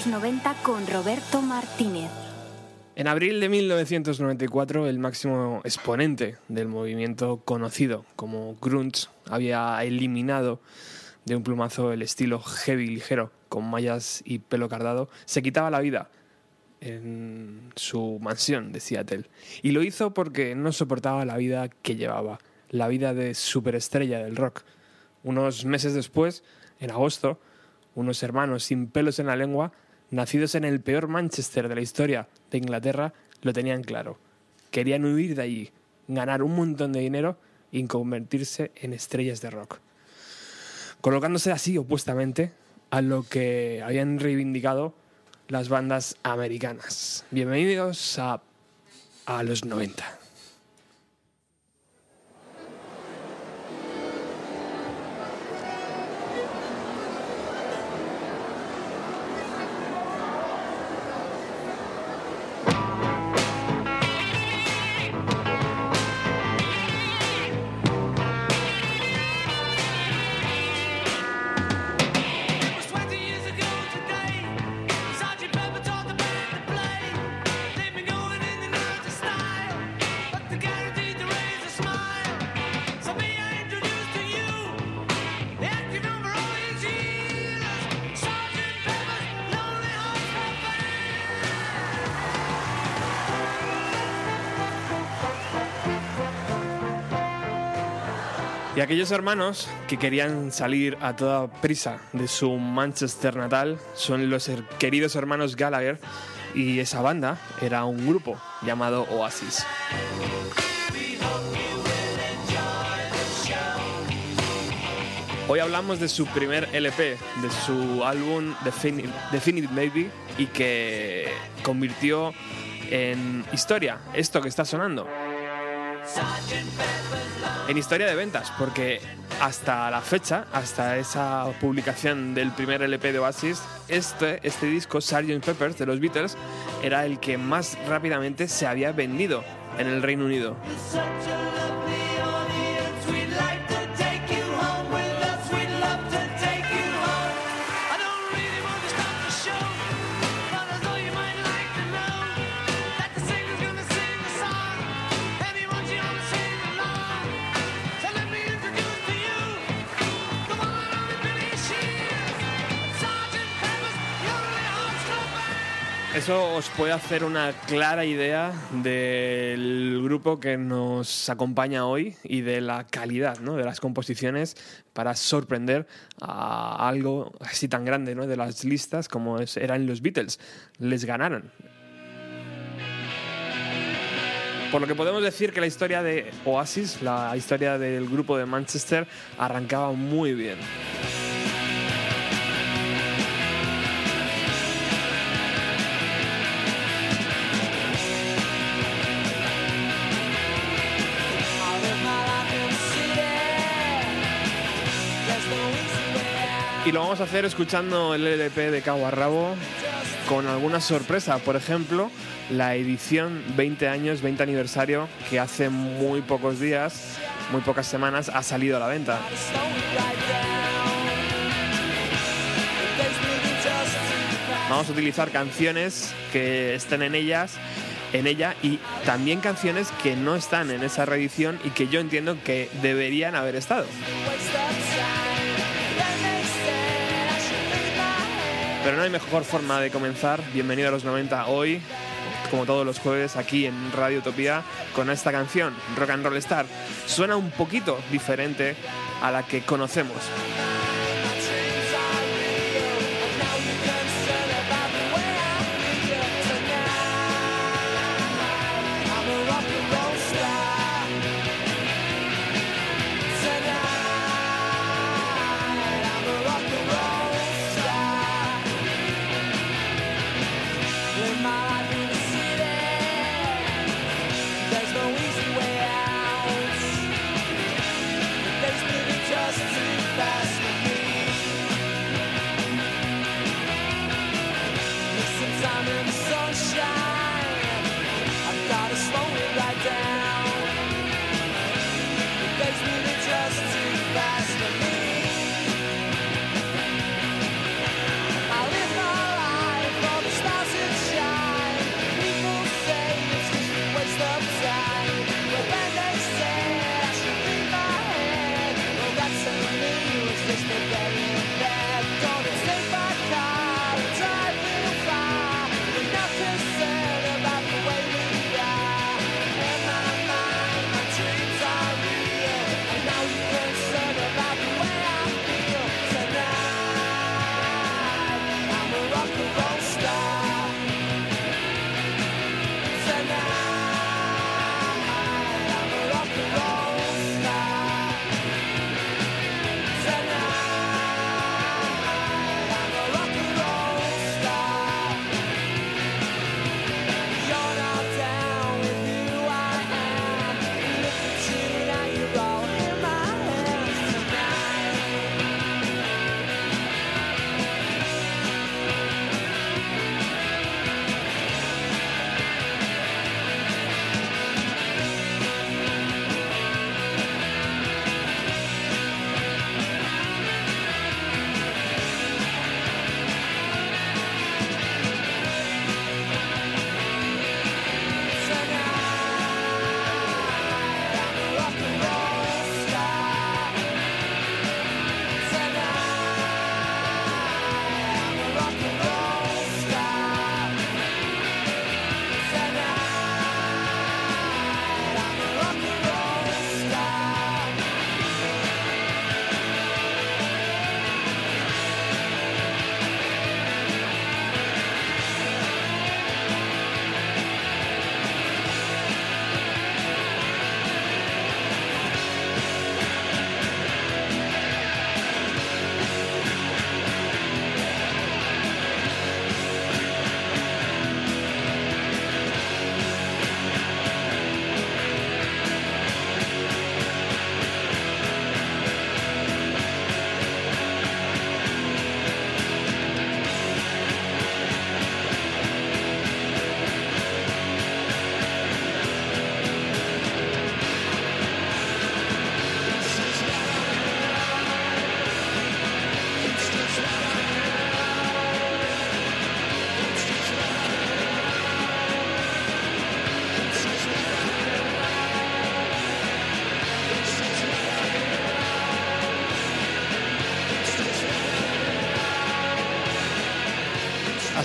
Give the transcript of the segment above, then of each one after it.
los 90 con Roberto Martínez. En abril de 1994, el máximo exponente del movimiento conocido como grunge había eliminado de un plumazo el estilo heavy ligero con mallas y pelo cardado, se quitaba la vida en su mansión de Seattle. Y lo hizo porque no soportaba la vida que llevaba, la vida de superestrella del rock. Unos meses después, en agosto, unos hermanos sin pelos en la lengua, nacidos en el peor Manchester de la historia de Inglaterra, lo tenían claro. Querían huir de allí, ganar un montón de dinero y convertirse en estrellas de rock. Colocándose así opuestamente a lo que habían reivindicado las bandas americanas. Bienvenidos a, a los 90. Y aquellos hermanos que querían salir a toda prisa de su Manchester natal son los queridos hermanos Gallagher y esa banda era un grupo llamado Oasis. Hoy hablamos de su primer LP, de su álbum Defini- Definitive Maybe y que convirtió en historia esto que está sonando en historia de ventas, porque hasta la fecha, hasta esa publicación del primer LP de Oasis, este, este disco, Sgt. Peppers, de los Beatles, era el que más rápidamente se había vendido en el Reino Unido. Eso os puede hacer una clara idea del grupo que nos acompaña hoy y de la calidad ¿no? de las composiciones para sorprender a algo así tan grande ¿no? de las listas como eran los Beatles. Les ganaron. Por lo que podemos decir que la historia de Oasis, la historia del grupo de Manchester, arrancaba muy bien. Y lo vamos a hacer escuchando el LP de cabo a rabo con alguna sorpresa. Por ejemplo, la edición 20 años, 20 aniversario, que hace muy pocos días, muy pocas semanas, ha salido a la venta. Vamos a utilizar canciones que estén en ellas, en ella y también canciones que no están en esa reedición y que yo entiendo que deberían haber estado. Pero no hay mejor forma de comenzar. Bienvenido a los 90 hoy, como todos los jueves aquí en Radio Utopía, con esta canción, Rock and Roll Star. Suena un poquito diferente a la que conocemos.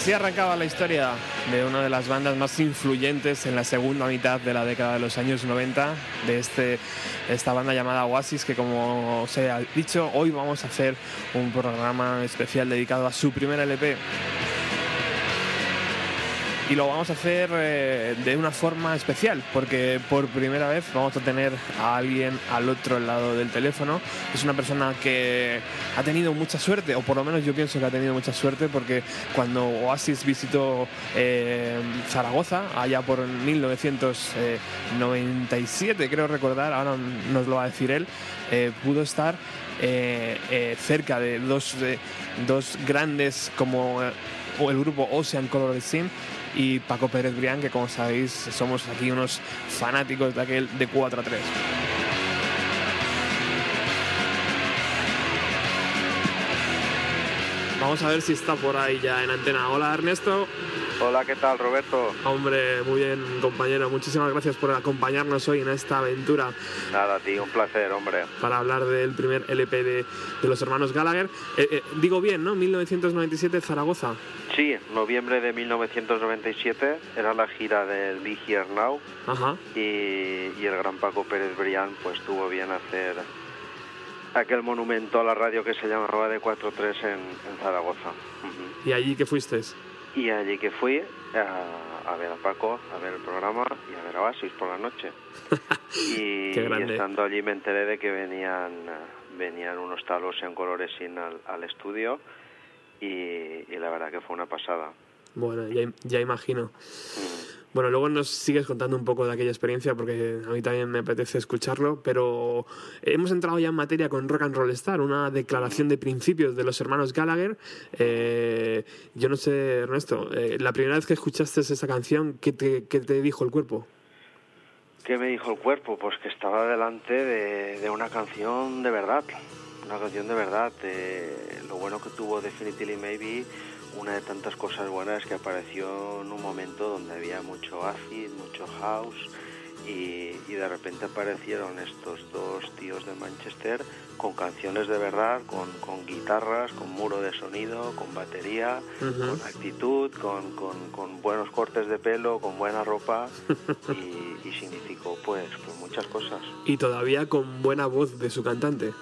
Así arrancaba la historia de una de las bandas más influyentes en la segunda mitad de la década de los años 90, de este, esta banda llamada Oasis, que como os he dicho, hoy vamos a hacer un programa especial dedicado a su primer LP. Y lo vamos a hacer eh, de una forma especial, porque por primera vez vamos a tener a alguien al otro lado del teléfono. Es una persona que ha tenido mucha suerte, o por lo menos yo pienso que ha tenido mucha suerte, porque cuando Oasis visitó eh, Zaragoza, allá por 1997, creo recordar, ahora nos lo va a decir él, eh, pudo estar cerca de dos, dos grandes como el grupo Ocean Color Sim y Paco Pérez Brián, que como sabéis somos aquí unos fanáticos de aquel de 4 a 3. Vamos a ver si está por ahí ya en antena. Hola Ernesto. Hola, ¿qué tal, Roberto? Hombre, muy bien compañero. Muchísimas gracias por acompañarnos hoy en esta aventura Nada, tío, un placer, hombre. para hablar del primer LP de, de los hermanos Gallagher. Eh, eh, digo bien, ¿no? 1997 Zaragoza. Sí, noviembre de 1997 era la gira del Be Here Now Ajá. y, y el gran Paco Pérez Brián pues tuvo bien hacer aquel monumento a la radio que se llamaba de 4-3 en, en Zaragoza. ¿Y allí que fuiste? Y allí que fui a, a ver a Paco, a ver el programa y a ver a Oasis por la noche. y, estando allí me enteré de que venían, venían unos talos en colores sin al, al estudio y, y la verdad que fue una pasada. Bueno, ya, ya imagino. Mm. Bueno, luego nos sigues contando un poco de aquella experiencia porque a mí también me apetece escucharlo, pero hemos entrado ya en materia con Rock and Roll Star, una declaración de principios de los hermanos Gallagher. Eh, yo no sé, Ernesto, eh, la primera vez que escuchaste esa canción, ¿qué te, qué te dijo el cuerpo? ¿Qué me dijo el cuerpo? Pues que estaba delante de, de una canción de verdad, una canción de verdad. de lo bueno que tuvo Definitely Maybe, una de tantas cosas buenas que apareció en un momento donde había mucho acid, mucho house y, y de repente aparecieron estos dos tíos de Manchester con canciones de verdad, con, con guitarras, con muro de sonido, con batería, con actitud, con, con- con buenos cortes de pelo, con buena ropa y, y significó pues, pues muchas cosas. Y todavía con buena voz de su cantante.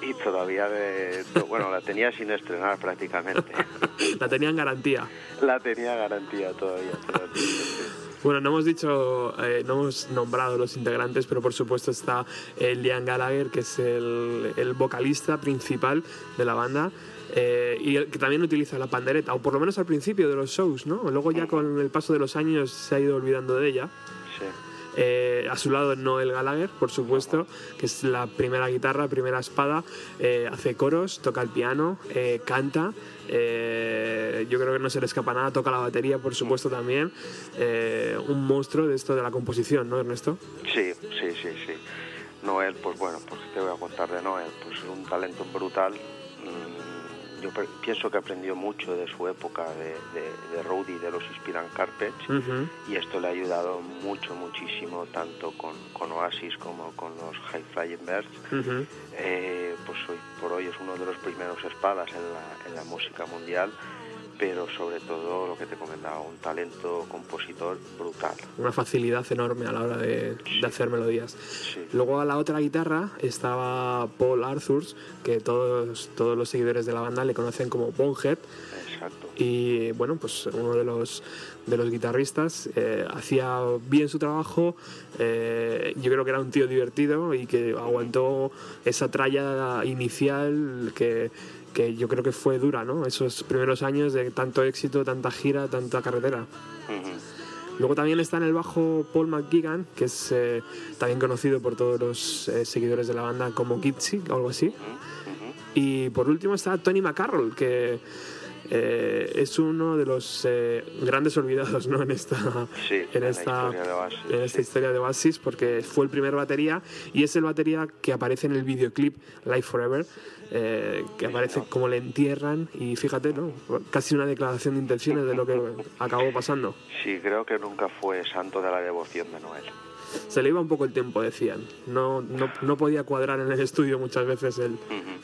Y todavía, de, bueno, la tenía sin estrenar prácticamente. La tenía en garantía. La tenía garantía todavía. todavía. Bueno, no hemos dicho, eh, no hemos nombrado los integrantes, pero por supuesto está eh, Liam Gallagher, que es el, el vocalista principal de la banda. eh, y el que también utiliza la pandereta, o por lo menos al principio de los shows, ¿no? Luego ya con el paso de los años se ha ido olvidando de ella. Sí. Eh, a su lado Noel Gallagher, por supuesto, que es la primera guitarra, primera espada, eh, hace coros, toca el piano, eh, canta, yo creo que no se le escapa nada, toca la batería, por supuesto, también. Un monstruo de esto de la composición, ¿no, Ernesto? Sí, sí, sí, sí. Noel, pues bueno, pues te voy a contar de Noel, pues un talento brutal. Mm, Yo pienso que aprendió mucho de su época de, de, de de los Inspiran Carpets y esto le ha ayudado mucho, muchísimo, tanto con, con Oasis como con los High Flying Birds. Eh, pues hoy por hoy es uno de los primeros espadas en la, en la música mundial, pero sobre todo lo que te comentaba, un talento compositor brutal. Una facilidad enorme a la hora de, de hacer melodías. Sí. Luego a la otra guitarra estaba Paul Arthurs, que todos, todos los seguidores de la banda le conocen como Bonehead. Exacto. y bueno pues uno de los de los guitarristas eh, hacía bien su trabajo eh, yo creo que era un tío divertido y que aguantó esa tralla inicial que, que yo creo que fue dura no esos primeros años de tanto éxito tanta gira tanta carretera. Luego también está en el bajo Paul McGuigan, que es eh, también conocido por todos los eh, seguidores de la banda como Gitsy o algo así. Y por último está Tony McCarroll, que eh, es uno de los eh, grandes olvidados ¿no? en esta, Sí, en esta, historia de Oasis, en esta sí. historia de Oasis, porque fue el primer batería y es el batería que aparece en el videoclip Life Forever, eh, que aparece como le entierran y fíjate, ¿no? casi una declaración de intenciones de lo que acabó pasando. Sí, creo que nunca fue santo de la devoción de Noel. Se le iba un poco el tiempo, decían. No, no, no podía cuadrar en el estudio muchas veces el.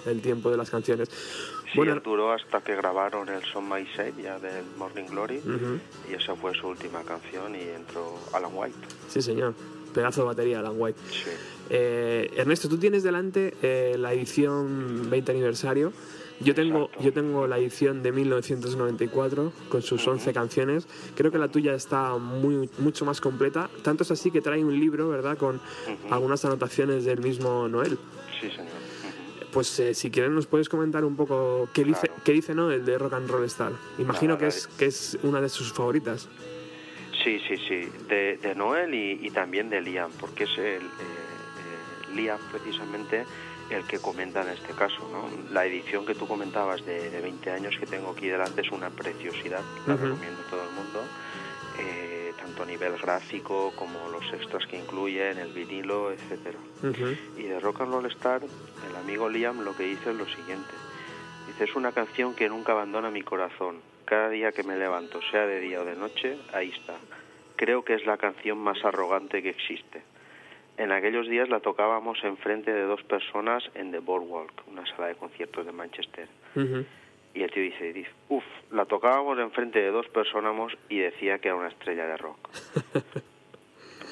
El tiempo de las canciones. Sí, bueno, duró hasta que grabaron el Son My Save ya del Morning Glory Ujú. y esa fue su última canción y entró Alan White. sí señor, pedazo de batería, Alan White. Sí. Eh, Ernesto, tú tienes delante eh, la edición 20 aniversario. Yo tengo, Exacto. yo tengo la edición de 1994 con sus 11 canciones. Creo que la tuya está muy, mucho más completa. Tanto es así que trae un libro, ¿verdad? Con Ujú. algunas anotaciones del mismo Noel. Sí, señor. Pues eh, si quieres nos puedes comentar un poco qué dice, Claro. qué dice Noel de Rock and Roll Star. Imagino que, es, que es una de sus favoritas. Sí, sí, sí, de, de Noel y, y también de Liam, porque es el, eh, eh, Liam precisamente el que comenta en este caso. ¿no? La edición que tú comentabas de, de 20 años que tengo aquí delante es una preciosidad, la recomiendo a todo el mundo, eh, tanto a nivel gráfico como los extras que incluyen, el vinilo. Ujú. Y de Rock and Roll Star, el amigo Liam lo que dice es lo siguiente. Dice, es una canción que nunca abandona mi corazón. Cada día que me levanto, sea de día o de noche, ahí está. Creo que es la canción más arrogante que existe. En aquellos días la tocábamos enfrente de dos personas en The Boardwalk, una sala de conciertos de Manchester. Y el tío dice, dice uff, la tocábamos enfrente de dos personas y decía que era una estrella de rock.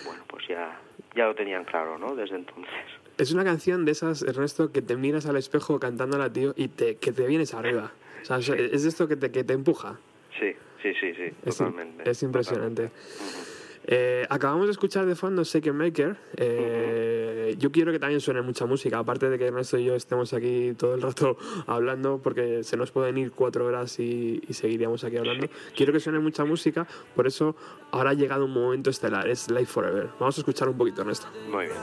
bueno, pues ya, ya lo tenían claro, ¿no? Desde entonces. Es una canción de esas, Ernesto, que te miras al espejo cantándola, tío, y te, que te vienes arriba. O sea, es- esto que te, que te empuja. Sí, sí, sí, sí, Es, totalmente. es impresionante. totalmente. Eh, acabamos de escuchar de fondo Second Maker. Eh, Yo quiero que también suene mucha música, aparte de que Ernesto y yo estemos aquí todo el rato hablando, porque se nos pueden ir cuatro horas y, y seguiríamos aquí hablando. Quiero que suene mucha música, por eso ahora ha llegado un momento estelar, es Life Forever. Vamos a escuchar un poquito, Ernesto. Muy bien.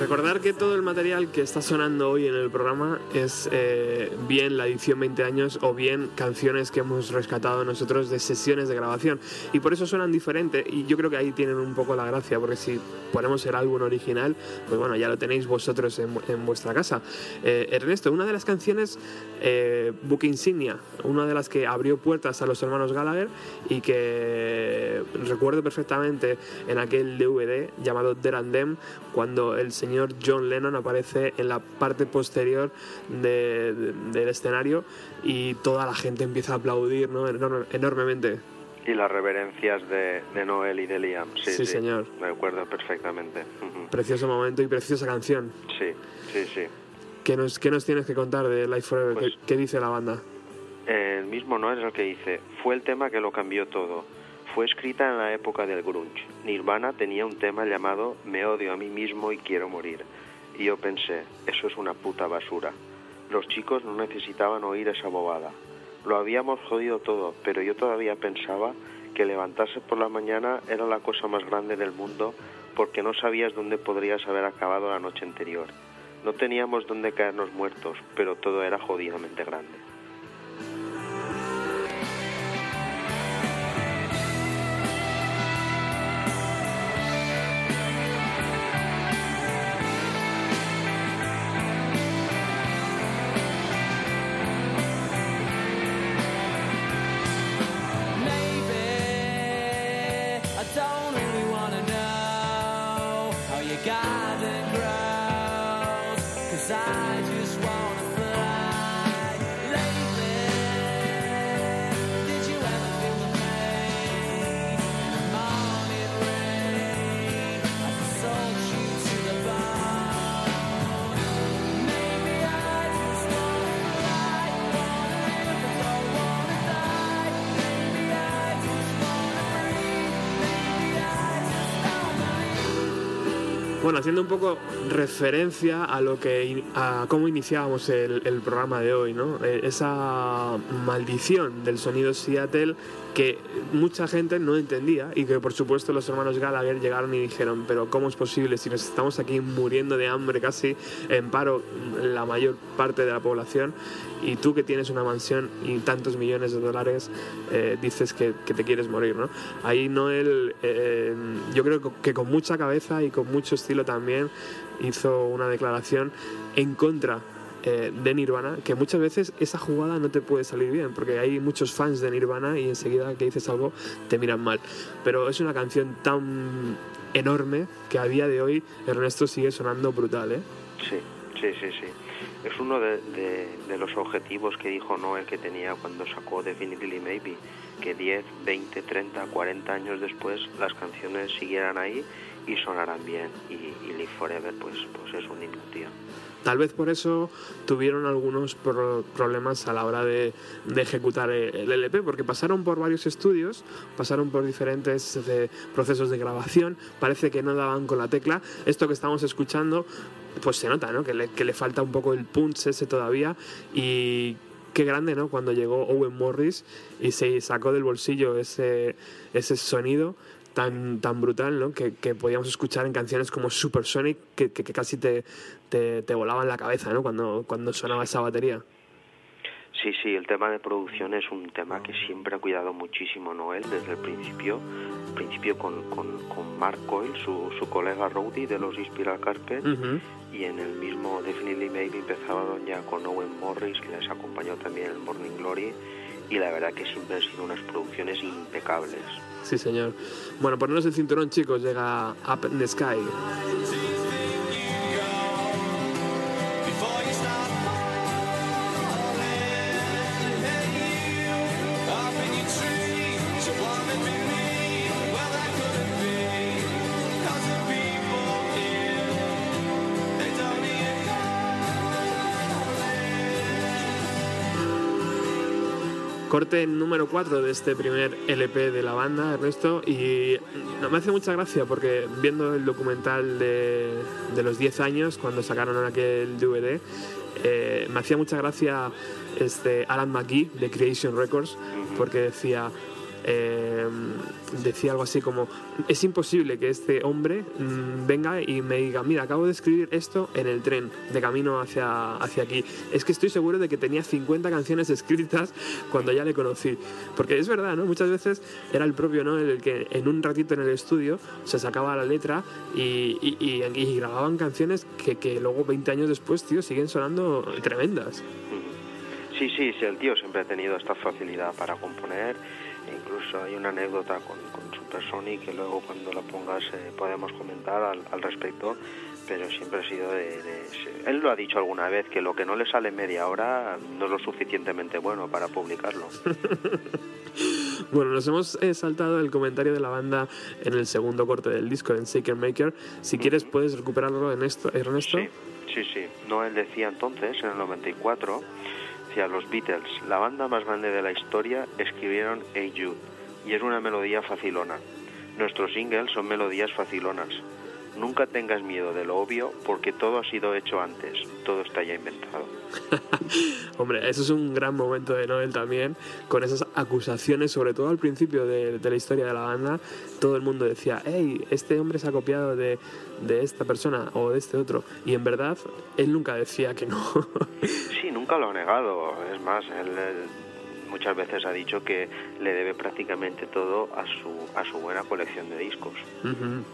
Recordar que todo el material que está sonando hoy en el programa es eh, bien la edición 20 años o bien canciones que hemos rescatado nosotros de sesiones de grabación. Y por eso suenan diferente y yo creo que ahí tienen un poco la gracia, porque si ponemos el álbum original, pues bueno, ya lo tenéis vosotros en, en vuestra casa. Eh, Ernesto, una de las canciones, eh, Book Insignia, una de las que abrió puertas a los hermanos Gallagher y que recuerdo perfectamente en aquel DVD llamado There and Them, cuando el señor John Lennon aparece en la parte posterior de- de- del escenario y toda la gente empieza a aplaudir ¿no? Enor- enormemente. Y las reverencias de, de Noel y de Liam. Sí, Sí, señor. Me acuerdo perfectamente. Precioso momento y preciosa canción. Sí, sí, sí. ¿Qué nos, qué nos tienes que contar de Life Forever? Pues- ¿Qué, qué dice la banda? El mismo Noel es el que dice, fue el tema que lo cambió todo. Fue escrita en la época del grunge. Nirvana tenía un tema llamado Me odio a mí mismo y quiero morir. Y yo pensé, eso es una puta basura. Los chicos no necesitaban oír esa bobada. Lo habíamos jodido todo, pero yo todavía pensaba que levantarse por la mañana era la cosa más grande del mundo porque no sabías dónde podrías haber acabado la noche anterior. No teníamos dónde caernos muertos, pero todo era jodidamente grande. Haciendo un poco referencia a lo que a cómo iniciábamos el, el programa de hoy, ¿no? Eh, esa maldición del sonido Seattle que mucha gente no entendía y que por supuesto los hermanos Gallagher llegaron y dijeron, pero ¿cómo es posible si nos estamos aquí muriendo de hambre casi en paro la mayor parte de la población y tú que tienes una mansión y tantos millones de dólares eh, dices que, te quieres morir, ¿no? Ahí Noel, eh, yo creo que con mucha cabeza y con mucho estilo también hizo una declaración en contra eh, de Nirvana, que muchas veces esa jugada no te puede salir bien, porque hay muchos fans de Nirvana y enseguida que dices algo te miran mal. Pero es una canción tan enorme que a día de hoy Ernesto sigue sonando brutal, ¿eh? Sí, sí, sí, sí. Es uno de, los objetivos que dijo Noel que tenía cuando sacó Definitely Maybe, que 10, 20, 30, 40 años después las canciones siguieran ahí y sonaran bien. Y, y Live Forever pues, pues es un himno, tío. Tal vez por eso tuvieron algunos pro- problemas a la hora de, ejecutar el LP, porque pasaron por varios estudios, pasaron por diferentes eh, procesos de grabación, parece que no daban con la tecla. Esto que estamos escuchando, pues se nota, ¿no? Que le, que le falta un poco el punch ese todavía y qué grande, ¿no? Cuando llegó Owen Morris y se sacó del bolsillo ese, ese sonido tan, tan brutal, ¿no? Que, que podíamos escuchar en canciones como Supersonic, que, que, que casi te, te, te volaban la cabeza, ¿no? Cuando, cuando sonaba esa batería. Sí, sí, el tema de producción es un tema que siempre ha cuidado muchísimo Noel desde el principio, principio con, con, con Mark Coyle, su, su colega roadie de los Spiral Carpet, y en el mismo Definitely Maybe empezaron ya con Owen Morris, que les acompañó también en Morning Glory, y la verdad que siempre han sido unas producciones impecables. Sí, señor. Bueno, ponernos el cinturón, chicos, llega Up in the Sky. Corte número 4 de este primer LP de la banda, Ernesto, y me hace mucha gracia porque viendo el documental de, de los 10 años, cuando sacaron aquel DVD, eh, me hacía mucha gracia este Alan McGee de Creation Records, porque decía, eh, decía algo así como, es imposible que este hombre mm, venga y me diga, mira, acabo de escribir esto en el tren, de camino hacia, hacia aquí. Es que estoy seguro de que tenía 50 canciones escritas cuando ya le conocí. Porque es verdad, ¿no? Muchas veces era el propio, ¿no? El que en un ratito en el estudio se sacaba la letra y, y- y- y grababan canciones que, que luego 20 años después, tío, siguen sonando tremendas. Sí, sí, sí, el tío siempre ha tenido esta facilidad para componer. Incluso hay una anécdota con, con Supersonic que luego cuando la pongas eh, podemos comentar al, al respecto, pero siempre ha sido de, de- Él lo ha dicho alguna vez, que lo que no le sale media hora no es lo suficientemente bueno para publicarlo. Bueno, nos hemos eh, saltado el comentario de la banda en el segundo corte del disco, en Shaker Maker. Si quieres, puedes recuperarlo en esto, Ernesto. Sí, sí, sí. Noel decía entonces, en el 94, decía, los Beatles, la banda más grande de la historia, escribieron Hey Jude, y es una melodía facilona. Nuestros singles son melodías facilonas. Nunca tengas miedo de lo obvio, porque todo ha sido hecho antes, todo está ya inventado. Hombre, eso es un gran momento de Noel también, con esas acusaciones, sobre todo al principio de, de la historia de la banda, todo el mundo decía, hey, este hombre se ha copiado de, de esta persona o de este otro, y en verdad él nunca decía que no. Sí, nunca lo ha negado. Es más, él, él muchas veces ha dicho que le debe prácticamente todo a su, a su buena colección de discos. Ujú,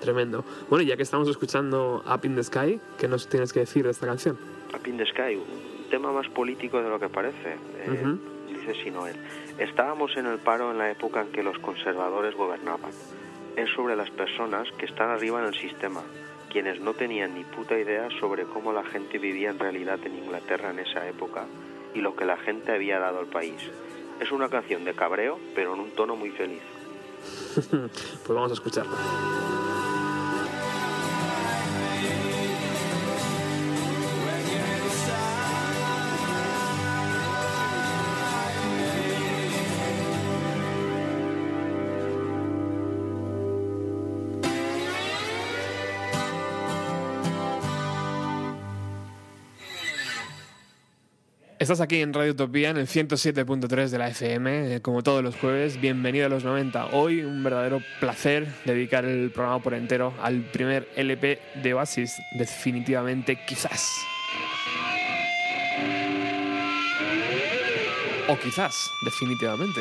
Tremendo. Bueno, ya que estamos escuchando Up in the Sky, ¿qué nos tienes que decir de esta canción? Up in the Sky, un tema más político de lo que parece. Eh, Ujú. Dice Sinoel, estábamos en el paro en la época en que los conservadores gobernaban. Es sobre las personas que están arriba en el sistema, quienes no tenían ni puta idea sobre cómo la gente vivía en realidad en Inglaterra en esa época y lo que la gente había dado al país. Es una canción de cabreo, pero en un tono muy feliz. pues vamos a escucharla. Estás aquí en Radio Utopía, en el 107.3 de la FM, eh, como todos los jueves. Bienvenido a los 90. Hoy un verdadero placer dedicar el programa por entero al primer LP de Oasis, definitivamente quizás. O quizás, definitivamente.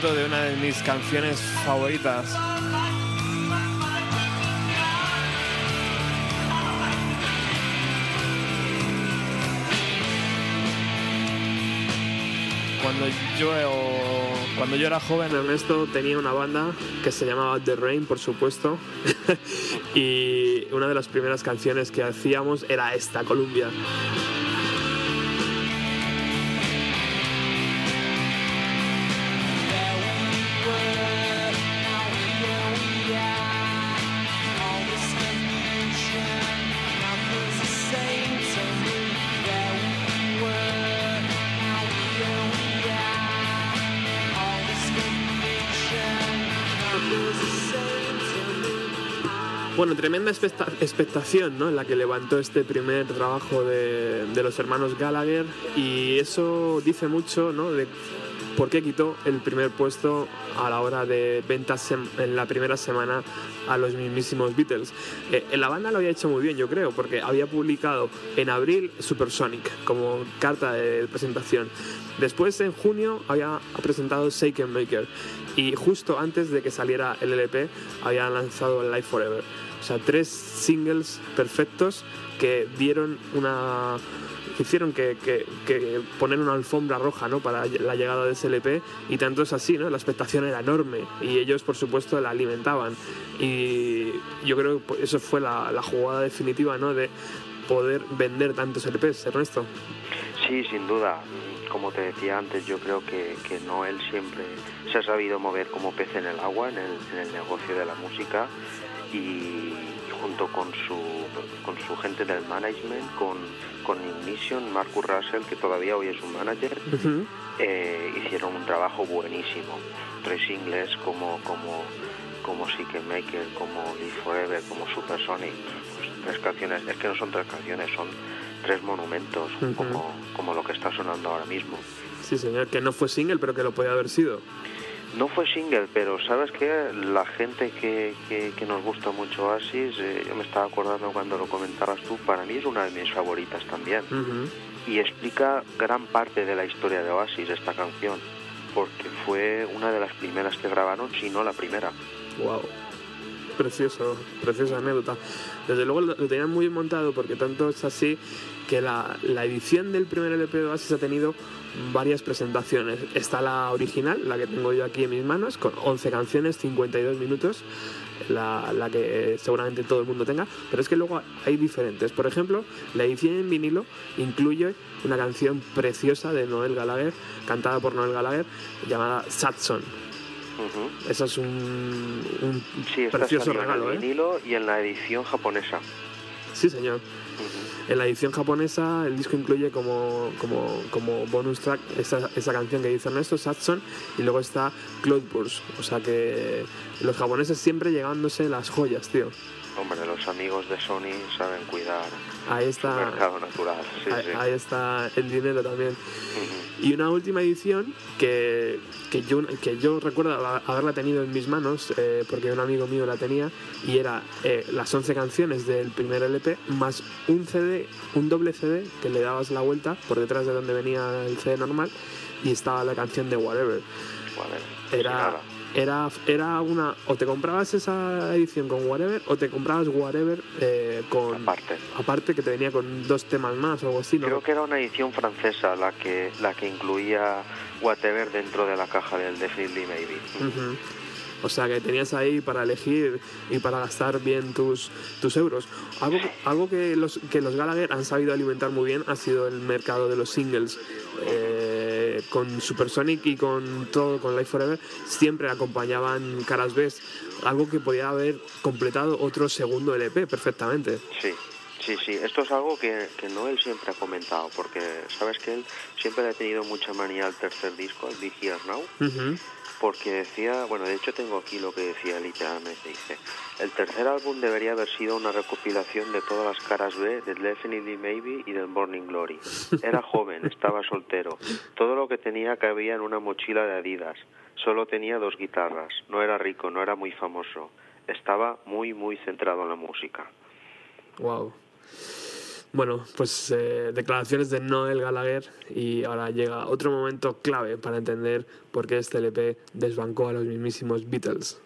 De una de mis canciones favoritas. Cuando yo, cuando yo era joven, Ernesto tenía una banda que se llamaba The Rain, por supuesto. y una de las primeras canciones que hacíamos era esta, Columbia. Bueno, tremenda expecta- expectación ¿no? la que levantó este primer trabajo de, de los hermanos Gallagher y eso dice mucho ¿no? de por qué quitó el primer puesto a la hora de ventas en la primera semana a los mismísimos Beatles. Eh, la banda lo había hecho muy bien, yo creo, porque había publicado en abril Supersonic como carta de presentación. Después, en junio, había presentado Shake and Maker. Y justo antes de que saliera el LP, había lanzado Life Forever. O sea, tres singles perfectos que dieron una hicieron que, que- que poner una alfombra roja ¿no? para la llegada de ese LP y tanto es así, ¿no? la expectación era enorme y ellos por supuesto la alimentaban y yo creo que eso fue la, la jugada definitiva ¿no? de poder vender tantos LPs, Ernesto. Sí, sin duda. Como te decía antes, yo creo que, que Noel siempre se ha sabido mover como pez en el agua en el, en el negocio de la música y junto con su, con su gente del management, con, con Ignition, Marcus Russell, que todavía hoy es un manager, eh, hicieron un trabajo buenísimo. Tres singles como, como, como Seek Maker, como Live Forever, como Supersonic. Pues tres canciones, es que no son tres canciones, son tres monumentos, como, como lo que está sonando ahora mismo. Sí, señor, que no fue single, pero que lo podía haber sido. No fue single, pero sabes que la gente que, que, que nos gusta mucho Oasis, eh, yo me estaba acordando cuando lo comentabas tú, para mí es una de mis favoritas también. Y explica gran parte de la historia de Oasis esta canción, porque fue una de las primeras que grabaron, si no la primera. Wow. Precioso, preciosa anécdota. Desde luego lo, lo tenían muy bien montado porque tanto es así que la, la edición del primer LP de Oasis ha tenido varias presentaciones. Está la original, la que tengo yo aquí en mis manos, con 11 canciones, 52 minutos, la, la que seguramente todo el mundo tenga, pero es que luego hay diferentes. Por ejemplo, la edición en vinilo incluye una canción preciosa de Noel Gallagher, cantada por Noel Gallagher, llamada Satson. Ujú. Eso es un, un Sí, precioso regalo, en ¿eh? el vinilo y en la edición japonesa. Sí, señor. En la edición japonesa el disco incluye como, como, como bonus track esa, esa canción que dice Ernesto, Satson, y luego está Cloudburst. O sea que los japoneses siempre llegándose las joyas, tío. Hombre, los amigos de Sony saben cuidar Ahí su está, mercado natural. Sí, ahí, sí. ahí está el dinero también. Y una última edición que, que, yo, que yo recuerdo haber- haberla tenido en mis manos, eh, porque un amigo mío la tenía, y era eh, las 11 canciones del primer LP, más un CD, un doble CD, que le dabas la vuelta por detrás de donde venía el CD normal, y estaba la canción de Whatever. Vale, Era. Era, era una, o te comprabas esa edición con Whatever, o te comprabas Whatever eh, con... Aparte. Aparte que te venía con dos temas más o algo así, ¿no? Creo que era una edición francesa la que la que incluía Whatever dentro de la caja del Definitely Maybe. O sea que tenías ahí para elegir y para gastar bien tus, tus euros. Algo, algo que, los, que los Gallagher han sabido alimentar muy bien ha sido el mercado de los singles. Eh, con Supersonic y con todo, con Life Forever, siempre acompañaban caras B. Algo que podía haber completado otro segundo LP perfectamente. Sí, sí, sí. Esto es algo que, que Noel siempre ha comentado, porque sabes que él siempre le ha tenido mucha manía al tercer disco, al Be Here Now, Ujú. Porque decía, bueno, de hecho tengo aquí lo que decía literalmente, dice, el tercer álbum debería haber sido una recopilación de todas las caras B del Definitely Maybe y del Morning Glory. Era joven, estaba soltero, todo lo que tenía cabía en una mochila de Adidas, solo tenía dos guitarras, no era rico, no era muy famoso, estaba muy, muy centrado en la música. Wow. Bueno, pues eh, declaraciones de Noel Gallagher y ahora llega otro momento clave para entender por qué este LP desbancó a los mismísimos Beatles.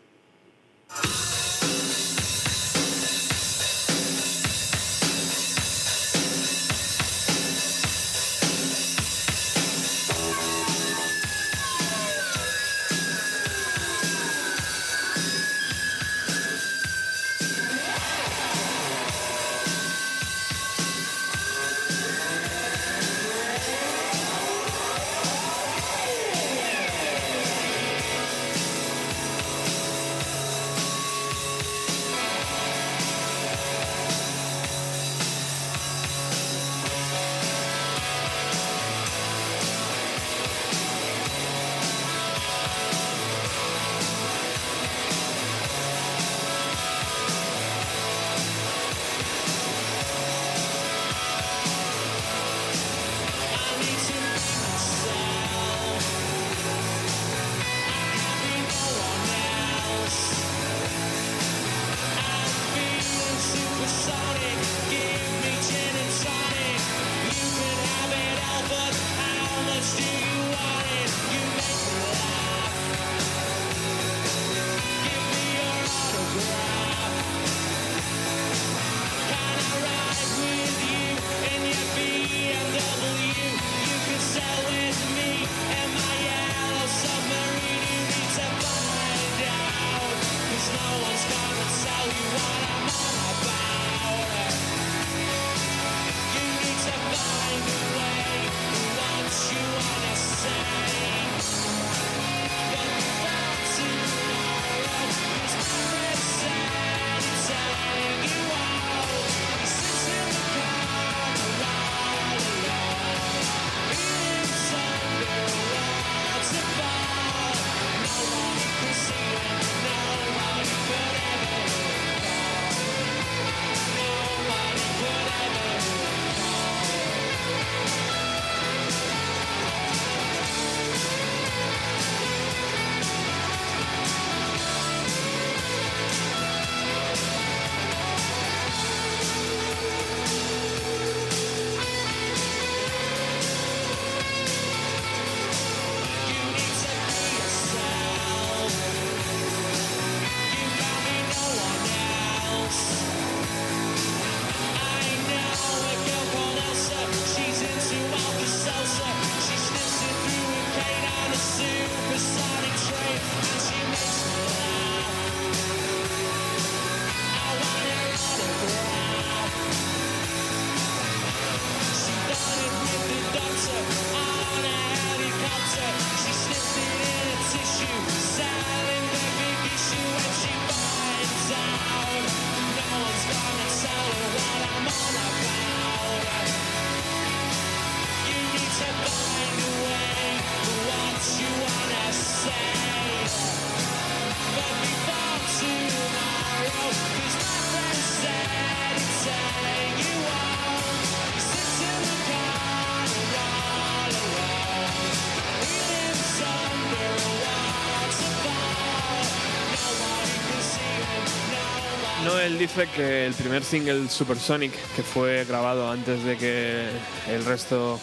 Noel dice que el primer single Supersonic, que fue grabado antes de que el resto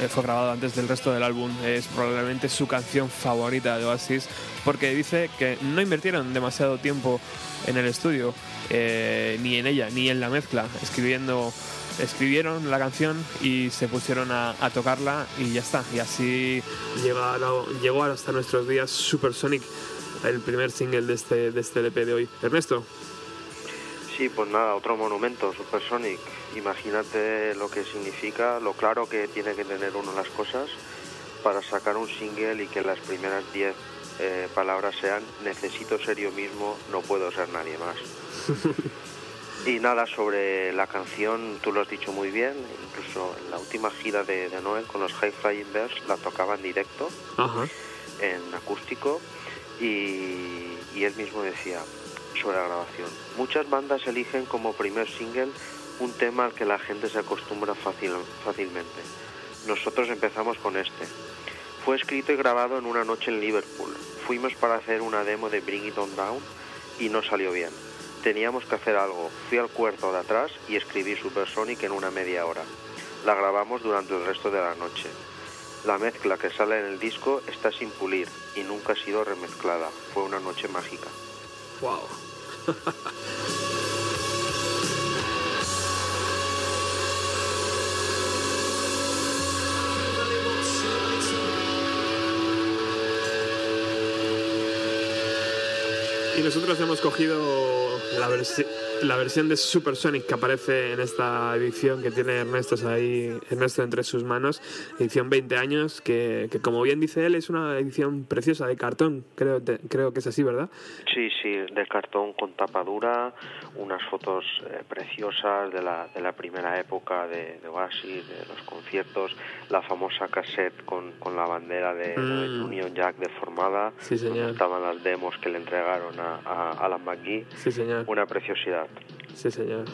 eh, fue grabado antes del resto del álbum, es probablemente su canción favorita de Oasis, porque dice que no invirtieron demasiado tiempo en el estudio, eh, ni en ella, ni en la mezcla, escribiendo, escribieron la canción y se pusieron a, tocarla y ya está. Y así llegó, llegó hasta nuestros días Supersonic. el primer single de este, de este LP de hoy. Ernesto. Sí, pues nada, otro monumento, Supersonic. Imagínate lo que significa, lo claro que tiene que tener uno las cosas para sacar un single y que las primeras 10 eh, palabras sean necesito ser yo mismo, no puedo ser nadie más. y nada, sobre la canción, tú lo has dicho muy bien, incluso en la última gira de, de Noel con los High Flying Birds la tocaba en directo, Ajá. en acústico, y, y él mismo decía sobre la grabación, muchas bandas eligen como primer single un tema al que la gente se acostumbra fácil, fácilmente. Nosotros empezamos con este. Fue escrito y grabado en una noche en Liverpool. Fuimos para hacer una demo de Bring It On Down y no salió bien. Teníamos que hacer algo. Fui al cuarto de atrás y escribí Supersonic en una media hora. La grabamos durante el resto de la noche. La mezcla que sale en el disco está sin pulir y nunca ha sido remezclada. Fue una noche mágica. Wow. Y nosotros hemos cogido la, versi- la versión de Supersonic que aparece en esta edición que tiene Ernesto ahí, Ernesto entre sus manos, edición 20 años, que, que como bien dice él es una edición preciosa de cartón, creo, te- creo que es así, ¿verdad? Sí, sí, de cartón con tapadura, unas fotos eh, preciosas de la, de la primera época de, de Oasis, de los conciertos, la famosa cassette con, con la bandera de, de Mm. Union Jack deformada, Sí, donde señor. estaban las demos que le entregaron a, a Alan McGee, Sí, señor. una preciosidad. Sí, señor.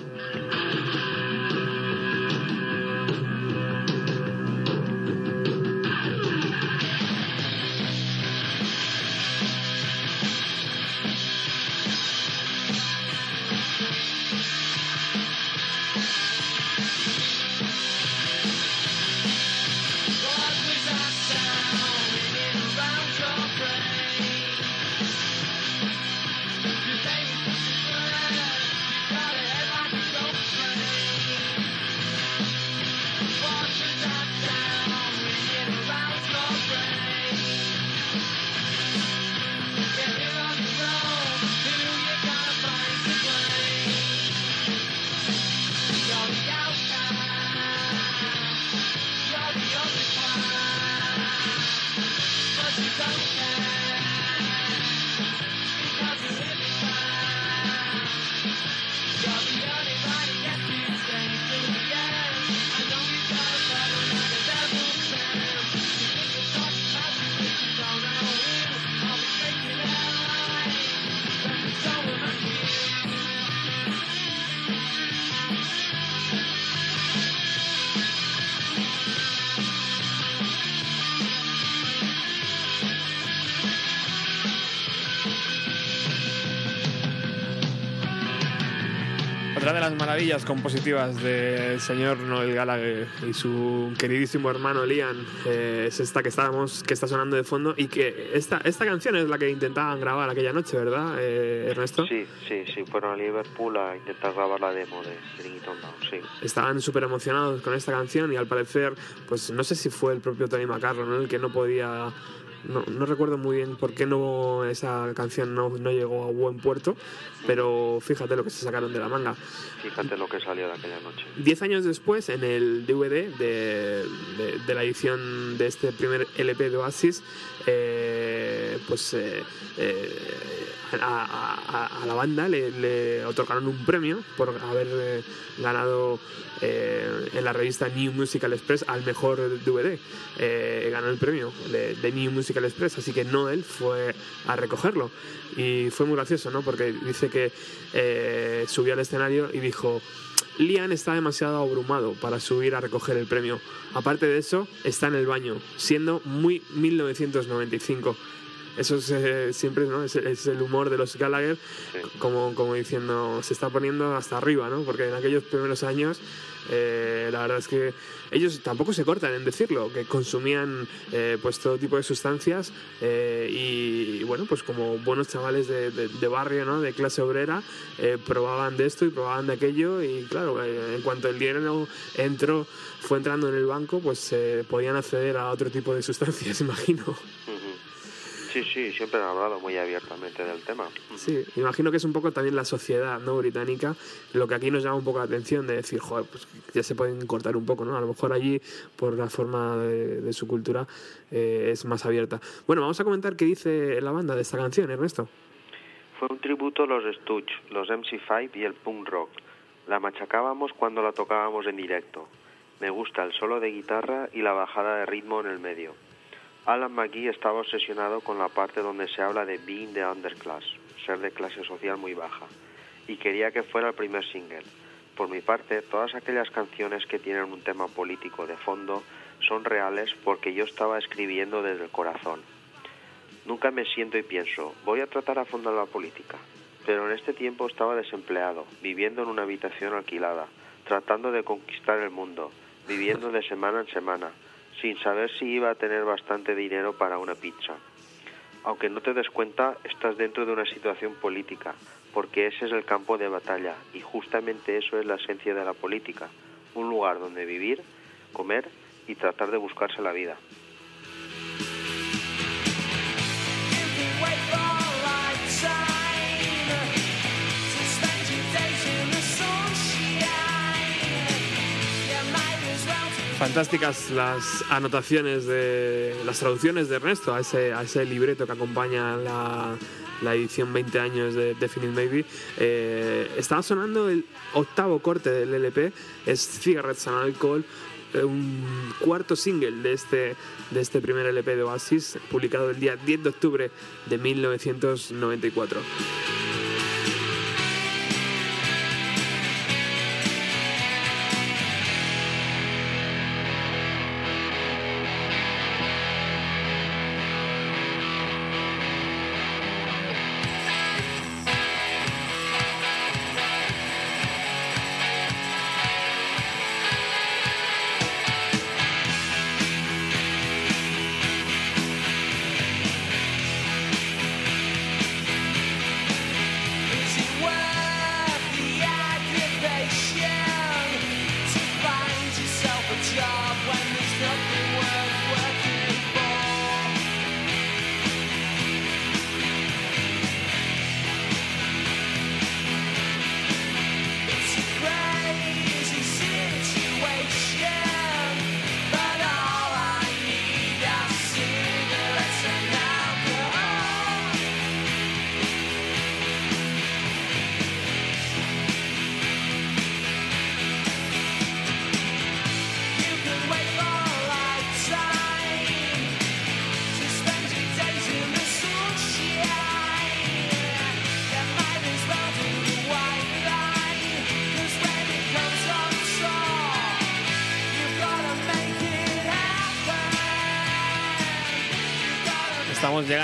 Maravillas compositivas del señor Noel Gallagher y su queridísimo hermano Liam eh, es esta que estábamos, que está sonando de fondo y que esta, esta canción es la que intentaban grabar aquella noche, ¿verdad, eh, Ernesto? Sí, sí, sí, fueron a Liverpool a intentar grabar la demo de Bring It On Down, sí. Estaban súper emocionados con esta canción y al parecer, pues no sé si fue el propio Tony McCarron ¿no? el que no podía... No, no recuerdo muy bien por qué no esa canción no, no llegó a buen puerto, pero fíjate lo que se sacaron de la manga. Fíjate lo que salió de aquella noche. Diez años después, en el DVD de, de- de la edición de este primer LP de Oasis, eh, pues eh, eh, a, a- a la banda le, le otorgaron un premio por haber eh, ganado eh, en la revista New Musical Express al mejor DVD. Eh, ganó el premio de, de New Musical Express, así que Noel fue a recogerlo. Y fue muy gracioso, ¿no? Porque dice que eh, subió al escenario y dijo, Liam está demasiado abrumado para subir a recoger el premio. Aparte de eso, está en el baño, siendo muy 1995. Eso es, eh, siempre ¿no? es, es el humor de los Gallagher, Sí. como, como diciendo, se está poniendo hasta arriba, ¿no? Porque en aquellos primeros años, eh, la verdad es que ellos tampoco se cortan en decirlo, que consumían eh, pues todo tipo de sustancias eh, y, bueno, pues como buenos chavales de, de- de barrio, ¿no? De clase obrera, eh, probaban de esto y probaban de aquello y claro, eh, en cuanto el dinero entró, fue entrando en el banco, pues podían acceder a otro tipo de sustancias, imagino. Sí, sí, siempre han hablado muy abiertamente del tema. Sí, imagino que es un poco también la sociedad no británica lo que aquí nos llama un poco la atención de decir, joder, pues ya se pueden cortar un poco, ¿no? A lo mejor allí, por la forma de, de su cultura, eh, es más abierta. Bueno, vamos a comentar qué dice la banda de esta canción, Ernesto. Fue un tributo a los Stooges, los MC5 y el punk rock. La machacábamos cuando la tocábamos en directo. Me gusta el solo de guitarra y la bajada de ritmo en el medio. Alan McGee estaba obsesionado con la parte donde se habla de being the underclass, ser de clase social muy baja, y quería que fuera el primer single. Por mi parte, todas aquellas canciones que tienen un tema político de fondo son reales porque yo estaba escribiendo desde el corazón. Nunca me siento y pienso, voy a tratar a fondo la política. Pero en este tiempo estaba desempleado, viviendo en una habitación alquilada, tratando de conquistar el mundo, viviendo de semana en semana, sin saber si iba a tener bastante dinero para una pizza. Aunque no te des cuenta, estás dentro de una situación política, porque ese es el campo de batalla, y justamente eso es la esencia de la política, un lugar donde vivir, comer y tratar de buscarse la vida. Fantásticas las anotaciones de las traducciones de Ernesto a ese, a ese libreto que acompaña la, la edición 20 años de Definite Maybe. Eh, estaba sonando el octavo corte del LP, es Cigarettes and Alcohol, eh, un cuarto single de este, de este primer LP de Oasis, publicado el día 10 de octubre de 1994.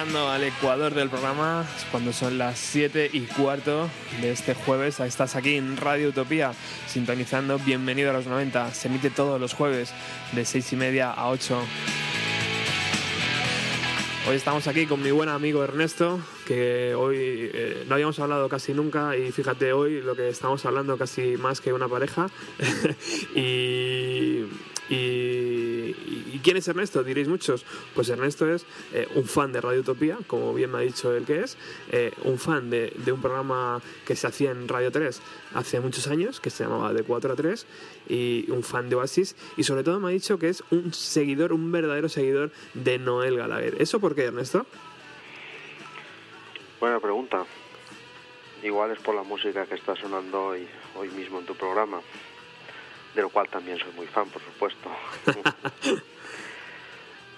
Al ecuador del programa, cuando son las 7 y cuarto de este jueves. Estás aquí en Radio Utopía, sintonizando Bienvenido a los 90. Se emite todos los jueves de 6 y media a 8. Hoy estamos aquí con mi buen amigo Ernesto, que hoy eh, no habíamos hablado casi nunca y fíjate hoy lo que estamos hablando casi más que una pareja. y, y quién es Ernesto? Diréis muchos. Pues Ernesto es eh, un fan de Radio Utopía, como bien me ha dicho él que es, eh, un fan de, un programa que se hacía en Radio 3 hace muchos años, que se llamaba De 4 a 3, y un fan de Oasis, y sobre todo me ha dicho que es un seguidor, un verdadero seguidor de Noel Gallagher. ¿Eso por qué, Ernesto? Buena pregunta. Igual es por la música que está sonando hoy, hoy mismo en tu programa, de lo cual también soy muy fan, por supuesto.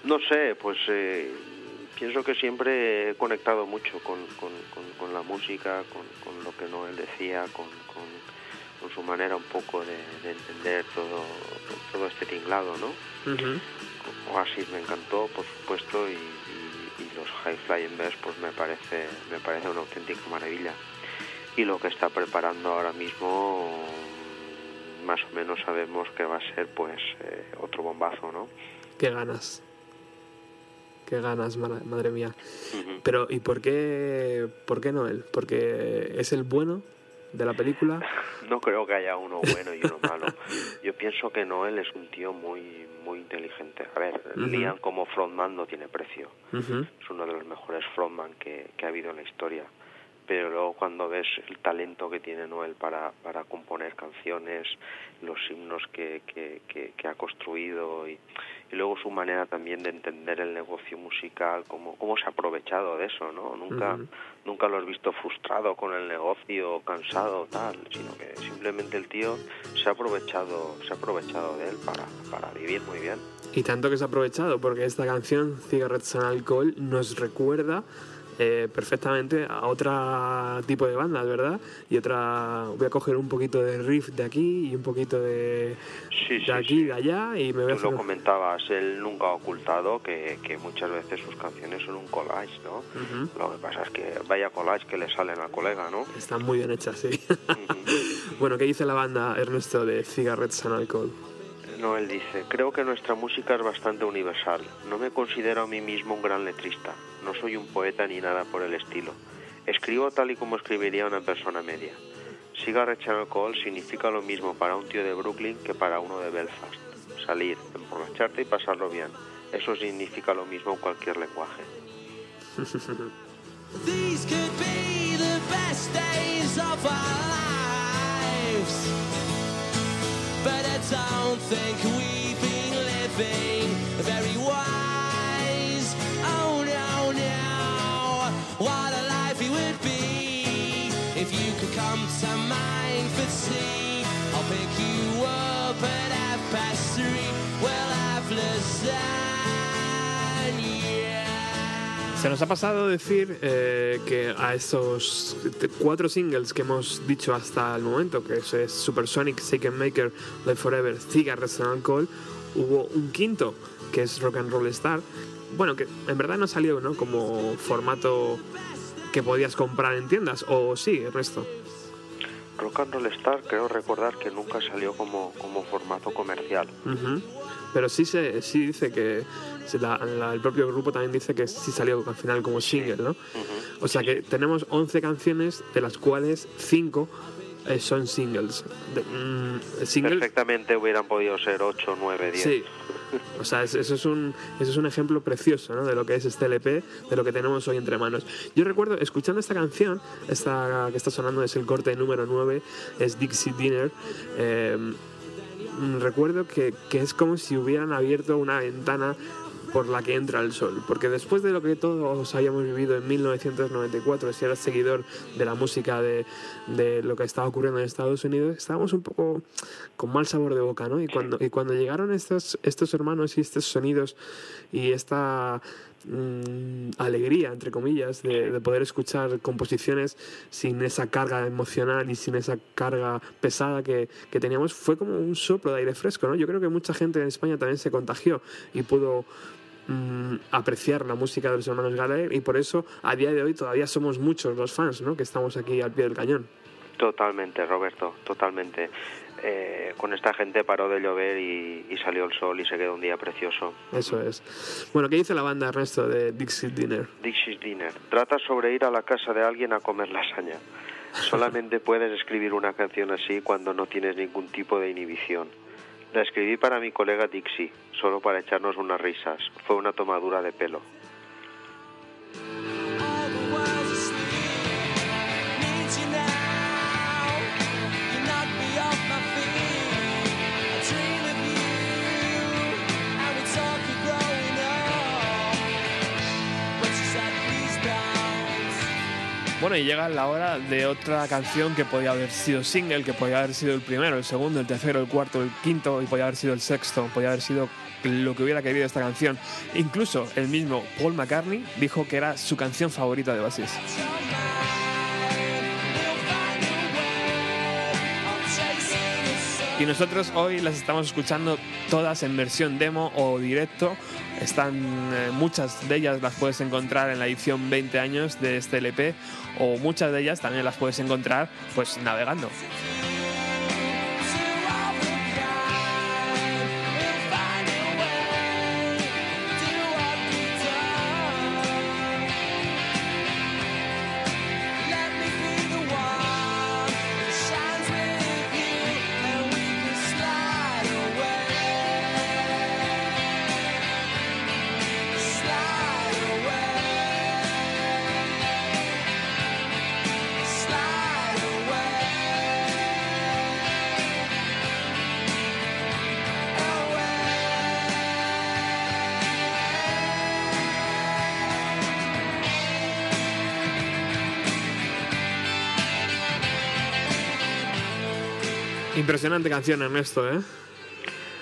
no sé, pues eh, pienso que siempre he conectado mucho con, con, con- con la música, con, con lo que Noel decía, con, su manera un poco de, de entender todo, todo este tinglado, ¿no? Oasis me encantó, por supuesto, y, y- y los High Flying Birds pues me parece, me parece una auténtica maravilla. Y lo que está preparando ahora mismo, más o menos sabemos que va a ser pues eh, otro bombazo, ¿no? Qué ganas. Qué ganas, madre mía. Pero, ¿y por qué, por qué Noel? ¿Porque es el bueno? de la película? No creo que haya uno bueno y uno malo. Yo pienso que Noel es un tío muy muy inteligente. A ver, Ujú. Liam como frontman no tiene precio. Es uno de los mejores frontman que, que ha habido en la historia. Pero luego cuando ves el talento que tiene Noel para, para componer canciones, los himnos que, que, que, que ha construido y, y luego su manera también de entender el negocio musical, cómo, cómo se ha aprovechado de eso, ¿no? Nunca, Ujú. nunca lo has visto frustrado con el negocio, cansado, tal, sino que simplemente el tío se ha aprovechado, se ha aprovechado de él para, para vivir muy bien. Y tanto que se ha aprovechado, porque esta canción, Cigarettes and Alcohol, nos recuerda eh, perfectamente a otro tipo de bandas, ¿verdad? Y otra. Voy a coger un poquito de riff de aquí y un poquito de, Sí, de sí, aquí sí. de allá y me voy a Tú lo comentabas, él nunca ha ocultado que, que muchas veces sus canciones son un collage, ¿no? Lo que pasa es que vaya collage que le salen al colega, ¿no? Están muy bien hechas, sí. Bueno, ¿qué dice la banda, Ernesto, de Cigarettes and Alcohol? No, él dice, creo que nuestra música es bastante universal. No me considero a mí mismo un gran letrista. No soy un poeta ni nada por el estilo. Escribo tal y como escribiría una persona media. Cigarette and alcohol significa lo mismo para un tío de Brooklyn que para uno de Belfast. Salir, emborracharte y pasarlo bien. Eso significa lo mismo en cualquier lenguaje. These could be the best days of our lives. But I don't think we've been living very wise. What a life it would be if you could come to mine for tea. I'll pick you up at half past three. We'll have lasagna. Se nos ha pasado decir eh, que a esos t- cuatro singles que hemos dicho hasta el momento, que es, es Supersonic, Shake and Maker, Live Forever, Cigarettes and Alcohol, hubo un quinto, que es Rock and Roll Star. Bueno, que en verdad no salió ¿no? como formato que podías comprar en tiendas, o sí, el resto. Rock and Roll Star creo recordar que nunca salió como, como formato comercial. Pero sí, se, sí dice que se la- la- el propio grupo también dice que sí salió al final como single, ¿no? O sea que tenemos 11 canciones, de las cuales 5 son singles. De- mm, singles Perfectamente hubieran podido ser 8, 9, 10. Sí. O sea, es- eso es, un, eso es un ejemplo precioso ¿no? de lo que es este LP, de lo que tenemos hoy entre manos. Yo recuerdo, escuchando esta canción, esta que está sonando es el corte número 9, es Dixie Dinner. eh, mm, recuerdo que, que es como si hubieran abierto una ventana por la que entra el sol, porque después de lo que todos habíamos vivido en 1994, si eras seguidor de la música de, de lo que estaba ocurriendo en Estados Unidos, estábamos un poco con mal sabor de boca, ¿no? Y cuando, y cuando llegaron estos, estos hermanos y estos sonidos y esta mm, alegría, entre comillas, de, de poder escuchar composiciones sin esa carga emocional y sin esa carga pesada que, que teníamos, fue como un soplo de aire fresco, ¿no? Yo creo que mucha gente en España también se contagió y pudo mm, apreciar la música de los hermanos Gallagher y por eso a día de hoy todavía somos muchos los fans, ¿no? Que estamos aquí al pie del cañón. Totalmente, Roberto, totalmente. Eh, con esta gente paró de llover y, y salió el sol y se quedó un día precioso. Eso es. Bueno, ¿qué dice la banda Ernesto de Dixie Dinner? Dixie's Dinner. Trata sobre ir a la casa de alguien a comer lasaña. Solamente puedes escribir una canción así cuando no tienes ningún tipo de inhibición. La escribí para mi colega Dixie, solo para echarnos unas risas. Fue una tomadura de pelo. Bueno, y llega la hora de otra canción que podía haber sido single, que podía haber sido el primero, el segundo, el tercero, el cuarto, el quinto, y podía haber sido el sexto, podía haber sido lo que hubiera querido esta canción. Incluso el mismo Paul McCartney dijo que era su canción favorita de Oasis. Y nosotros hoy las estamos escuchando todas en versión demo o directo. Están eh, muchas de ellas las puedes encontrar en la edición 20 años de este LP o muchas de ellas también las puedes encontrar pues navegando. Impresionante canción, Ernesto, ¿eh?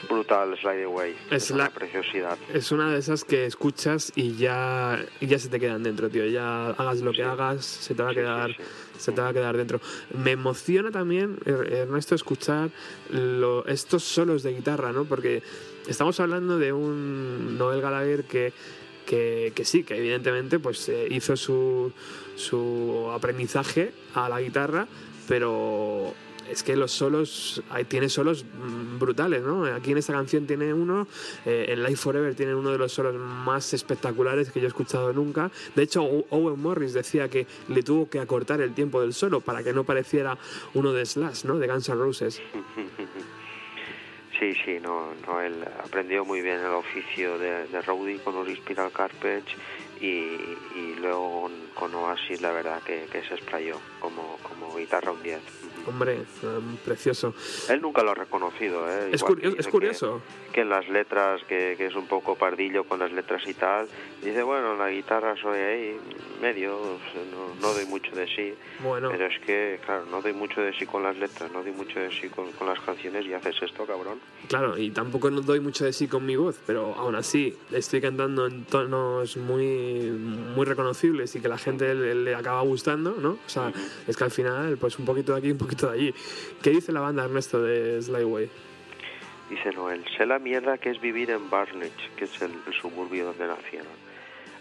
Brutal, Slide Away. Es una la- preciosidad. Es una de esas que escuchas y ya, y ya se te quedan dentro, tío. Ya hagas lo que hagas, se te va a sí, quedar, sí. se te va a quedar dentro. Me emociona también, Er- Ernesto, escuchar lo- estos solos de guitarra, ¿no? Porque estamos hablando de un Noel Gallagher que, que, que sí, que evidentemente pues eh, hizo su, su aprendizaje a la guitarra, pero es que los solos, tiene solos mm, brutales, ¿no? Aquí en esta canción tiene uno, eh, en Life Forever tiene uno de los solos más espectaculares que yo he escuchado nunca. De hecho, Owen Morris decía que le tuvo que acortar el tiempo del solo para que no pareciera uno de Slash, ¿no? De Guns N' Roses. Sí, sí, no, no, él aprendió muy bien el oficio de, roadie con los Spiral Carpets y, luego con, Oasis la verdad que, se explayó como, como guitarra un 10. Hombre, um, precioso. Él nunca lo ha reconocido, ¿eh? Es, Igual curi- que es curioso. Que, que en las letras, que, que es un poco pardillo con las letras y tal, dice, bueno, en la guitarra soy ahí medio, no, no doy mucho de sí, Bueno, pero es que, claro, no doy mucho de sí con las letras, no doy mucho de sí con, con las canciones y haces esto, cabrón. claro, y tampoco no doy mucho de sí con mi voz, pero aún así estoy cantando en tonos muy, muy reconocibles y que la gente le, le acaba gustando, ¿no? O sea, es que al final, pues un poquito de aquí, un poquito de allí. ¿Qué dice la banda, Ernesto, de Slyway? Dice Noel, sé la mierda que es vivir en Barnage, que es el, el suburbio donde nacieron.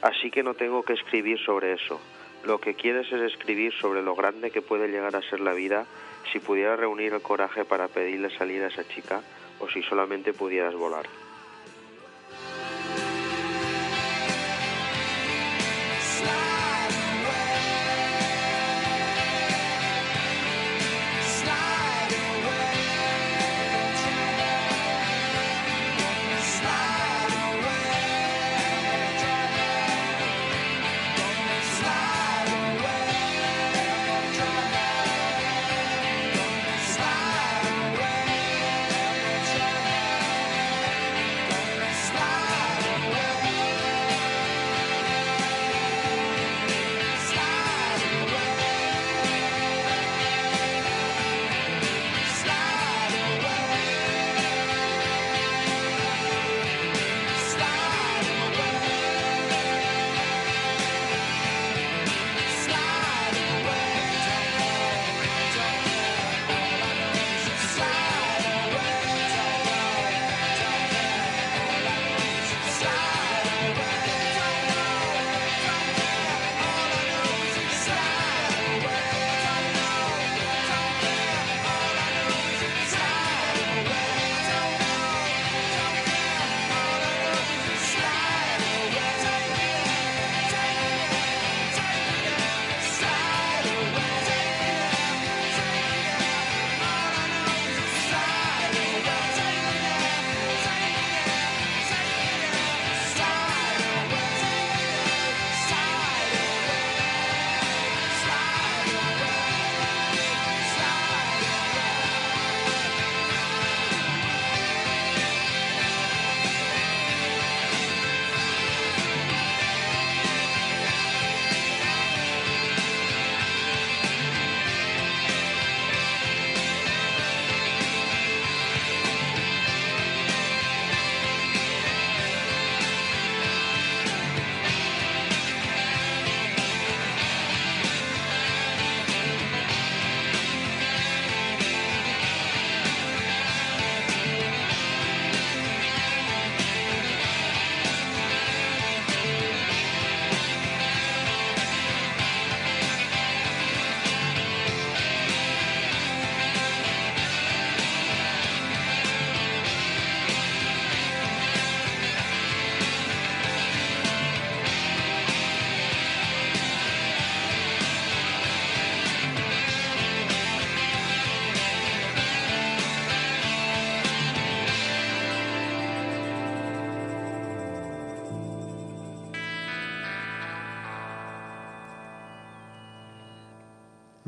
Así que no tengo que escribir sobre eso. Lo que quieres es escribir sobre lo grande que puede llegar a ser la vida si pudieras reunir el coraje para pedirle salir a esa chica o si solamente pudieras volar.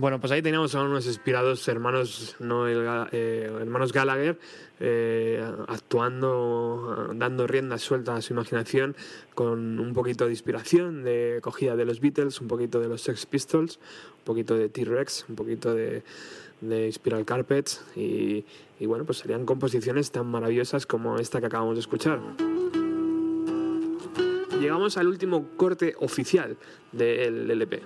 Bueno, pues ahí teníamos a unos inspirados hermanos, eh, hermanos Gallagher eh, actuando, dando rienda suelta a su imaginación con un poquito de inspiración, de cogida de los Beatles, un poquito de los Sex Pistols, un poquito de T-Rex, un poquito de, Spiral Carpets y bueno, pues serían composiciones tan maravillosas como esta que acabamos de escuchar. Llegamos al último corte oficial del LP.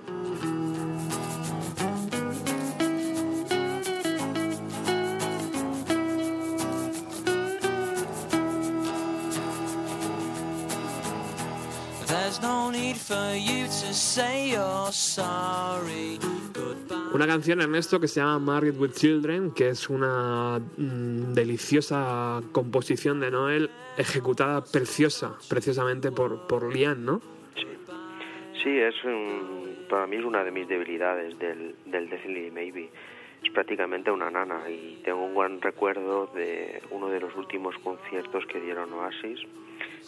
Una canción, Ernesto, que se llama Married with Children, que es una mm, deliciosa composición de Noel, ejecutada preciosa, preciosamente por, por Lian, ¿no? Sí, sí es un- para mí es una de mis debilidades del, del Definitely Maybe. Es prácticamente una nana y tengo un buen recuerdo de uno de los últimos conciertos que dieron Oasis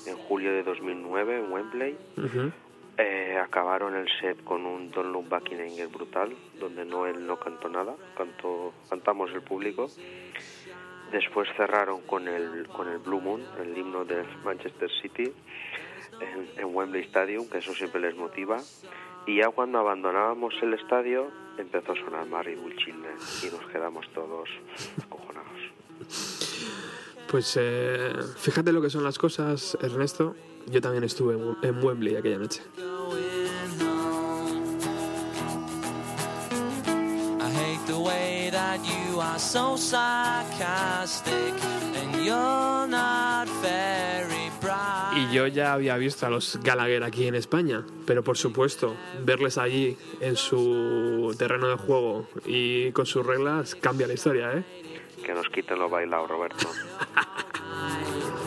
en julio de 2009 en Wembley. Ujú. Eh, acabaron el set con un Don't Look Back in Anger brutal, donde Noel no cantó nada, cantó, cantamos el público. Después cerraron con el, con el Blue Moon, el himno del Manchester City, en, Wembley Stadium, que eso siempre les motiva. Y ya cuando abandonábamos el estadio, empezó a sonar Married with Children y nos quedamos todos acojonados. Pues eh, fíjate lo que son las cosas, Ernesto. Yo también estuve en, Wembley aquella noche. going home. I hate the way that you are so sarcastic and you're not very bright. Y yo ya había visto a los Gallagher aquí en España, pero por supuesto, verles allí en su terreno de juego y con sus reglas cambia la historia, ¿eh? Que nos quiten lo bailado, Roberto.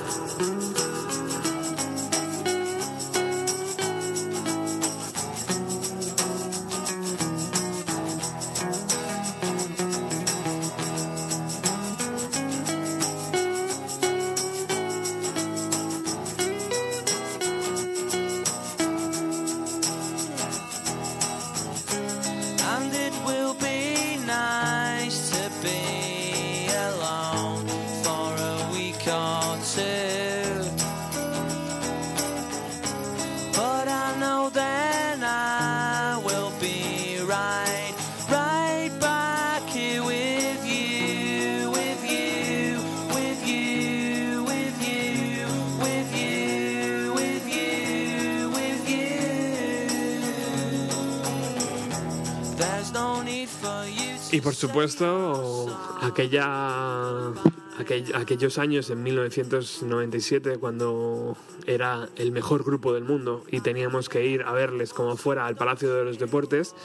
Y por supuesto, aquella, aquell- aquellos años en 1997, cuando era el mejor grupo del mundo y teníamos que ir a verles como fuera al Palacio de los Deportes,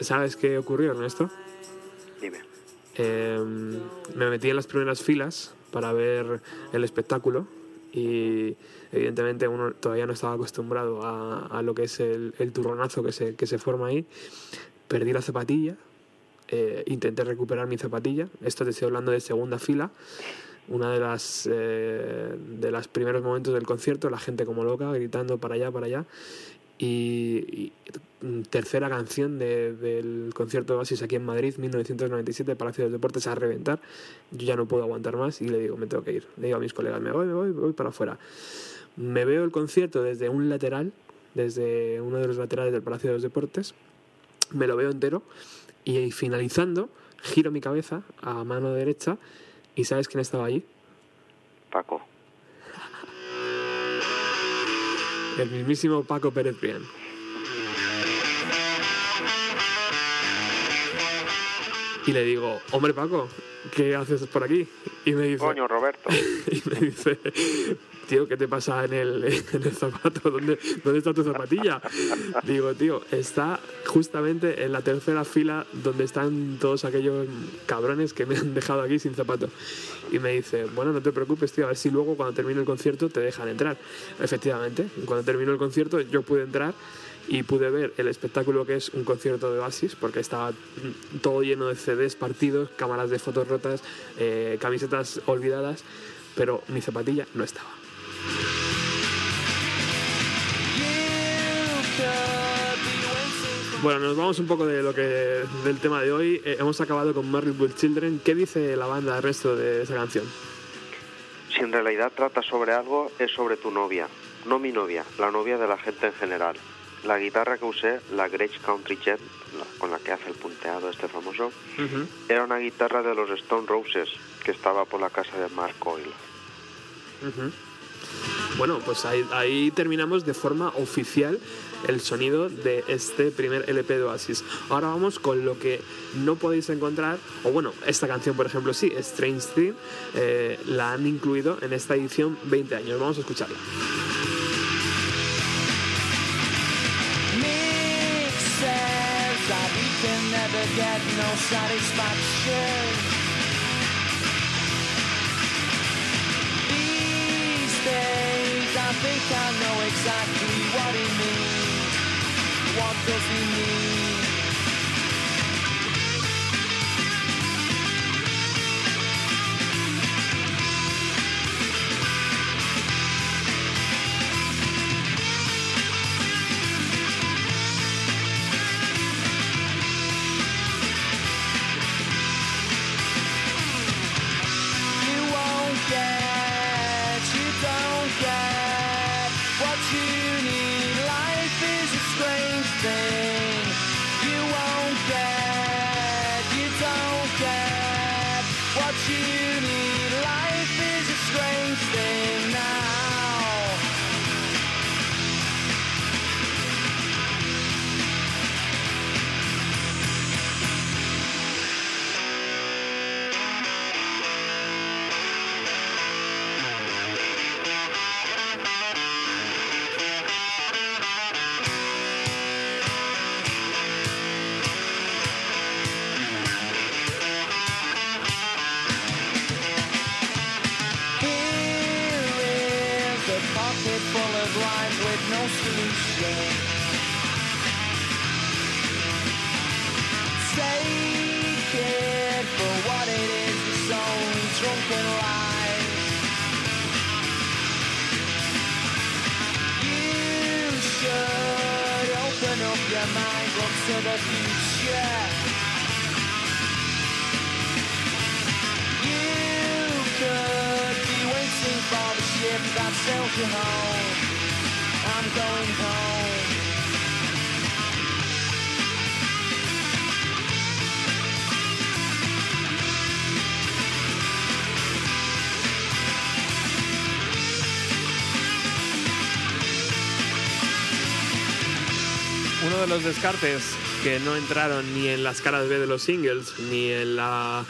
¿sabes qué ocurrió, Ernesto? Dime. Eh, me metí en las primeras filas para ver el espectáculo y evidentemente uno todavía no estaba acostumbrado a, a lo que es el, el turronazo que se, que se forma ahí. Perdí la zapatilla, eh, intenté recuperar mi zapatilla, esto te estoy hablando de segunda fila, una de las eh, de los primeros momentos del concierto, la gente como loca, gritando para allá, para allá. Y, y, mm, tercera canción de- del concierto de Oasis aquí en Madrid, 1997, Palacio de los Deportes, a reventar. Yo ya no puedo aguantar más y le digo, me tengo que ir. Le digo a mis colegas, me voy, me voy, me voy para afuera. Me veo el concierto desde un lateral, desde uno de los laterales del Palacio de los Deportes, me lo veo entero y finalizando, giro mi cabeza a mano derecha y ¿sabes quién estaba allí? Paco. El mismísimo Paco Pérez Brián. Y le digo, hombre Paco, ¿qué haces por aquí? Y me dice, Coño, Roberto. y me dice, tío, ¿qué te pasa en el, en el zapato? ¿Dónde, ¿Dónde está tu zapatilla? Digo, tío, está justamente en la tercera fila donde están todos aquellos cabrones que me han dejado aquí sin zapato. Y me dice, bueno, no te preocupes, tío, a ver si luego cuando termine el concierto te dejan entrar. Efectivamente, cuando terminó el concierto yo pude entrar y pude ver el espectáculo que es un concierto de Oasis, porque estaba todo lleno de CDs partidos, cámaras de fotos rotas, eh, camisetas olvidadas, pero mi zapatilla no estaba. Bueno, nos vamos un poco de lo que del tema de hoy. Eh, hemos acabado con Married with Children. ¿Qué dice la banda del resto de esa canción? Si en realidad trata sobre algo, es sobre tu novia. No mi novia, la novia de la gente en general. La guitarra que usé, la Gretsch Country Jet, la- con la que hace el punteado este famoso, era una guitarra de los Stone Roses, que estaba por la casa de Mark Coyle. Bueno, pues ahí, ahí terminamos de forma oficial el sonido de este primer LP de Oasis. Ahora vamos con lo que no podéis encontrar, o bueno, esta canción por ejemplo sí, Strange Thing, eh, la han incluido en esta edición 20 años. Vamos a escucharla. Never get no satisfaction. These days, I think I know exactly what he means. What does he mean? Strange to the future. You could be waiting for the ship that sails you home. I'm going home. De los descartes que no entraron ni en las caras B de los singles, ni en la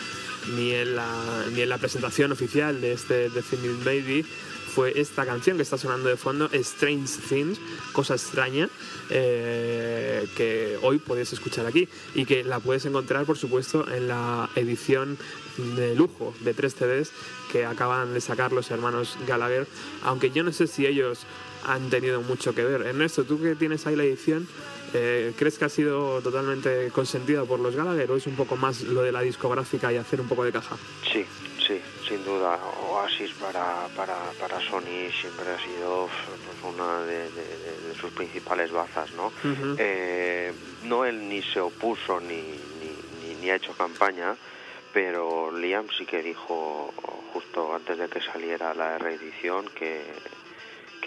ni en la, ni en la presentación oficial de este Definitive Baby fue esta canción que está sonando de fondo, Strange Things, Cosa Extraña, eh, que hoy podéis escuchar aquí y que la puedes encontrar, por supuesto, en la edición de lujo de tres CDs que acaban de sacar los hermanos Gallagher, aunque yo no sé si ellos han tenido mucho que ver. Ernesto, tú que tienes ahí la edición, eh, ¿crees que ha sido totalmente consentida por los Gallagher o es un poco más lo de la discográfica y hacer un poco de caja? Sí, sí, sin duda. Oasis para, para, para Sony siempre ha sido pues, una de, de- de- de sus principales bazas, ¿no? Eh, no él ni se opuso ni, ni, ni, ni ha hecho campaña, pero Liam sí que dijo justo antes de que saliera la reedición que,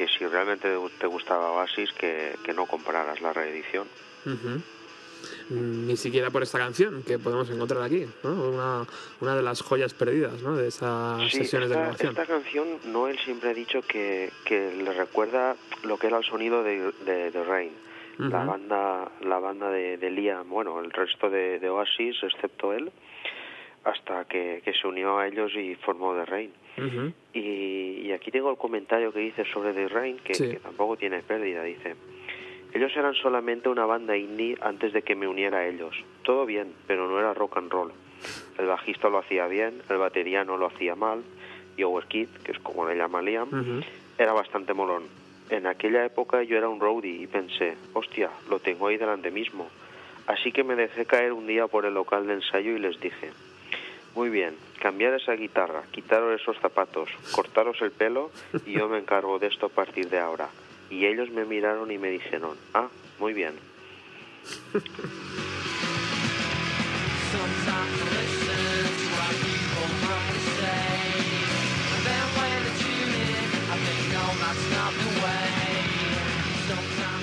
que si realmente te gustaba Oasis que, que no compraras la reedición. Mm, Ni siquiera por esta canción que podemos encontrar aquí, ¿no? una, una de las joyas perdidas ¿no? de esas Sí, sesiones de esta, grabación. esta canción Noel siempre ha dicho que, que le recuerda lo que era el sonido de, de, de Rain. La banda, la banda de, de Liam, bueno, el resto de, de Oasis, excepto él, hasta que, que se unió a ellos y formó The Rain. Y, y aquí tengo el comentario que dice sobre The Rain, que, Sí. que tampoco tiene pérdida. Dice, ellos eran solamente una banda indie antes de que me uniera a ellos. Todo bien, pero no era rock and roll. El bajista lo hacía bien, el bateriano lo hacía mal, y Howard Kid, que es como le llama Liam, era bastante molón. En aquella época yo era un roadie y pensé, hostia, lo tengo ahí delante mismo. Así que me dejé caer un día por el local de ensayo y les dije, muy bien, cambiar esa guitarra, quitaros esos zapatos, cortaros el pelo y yo me encargo de esto a partir de ahora. Y ellos me miraron y me dijeron, ah, muy bien.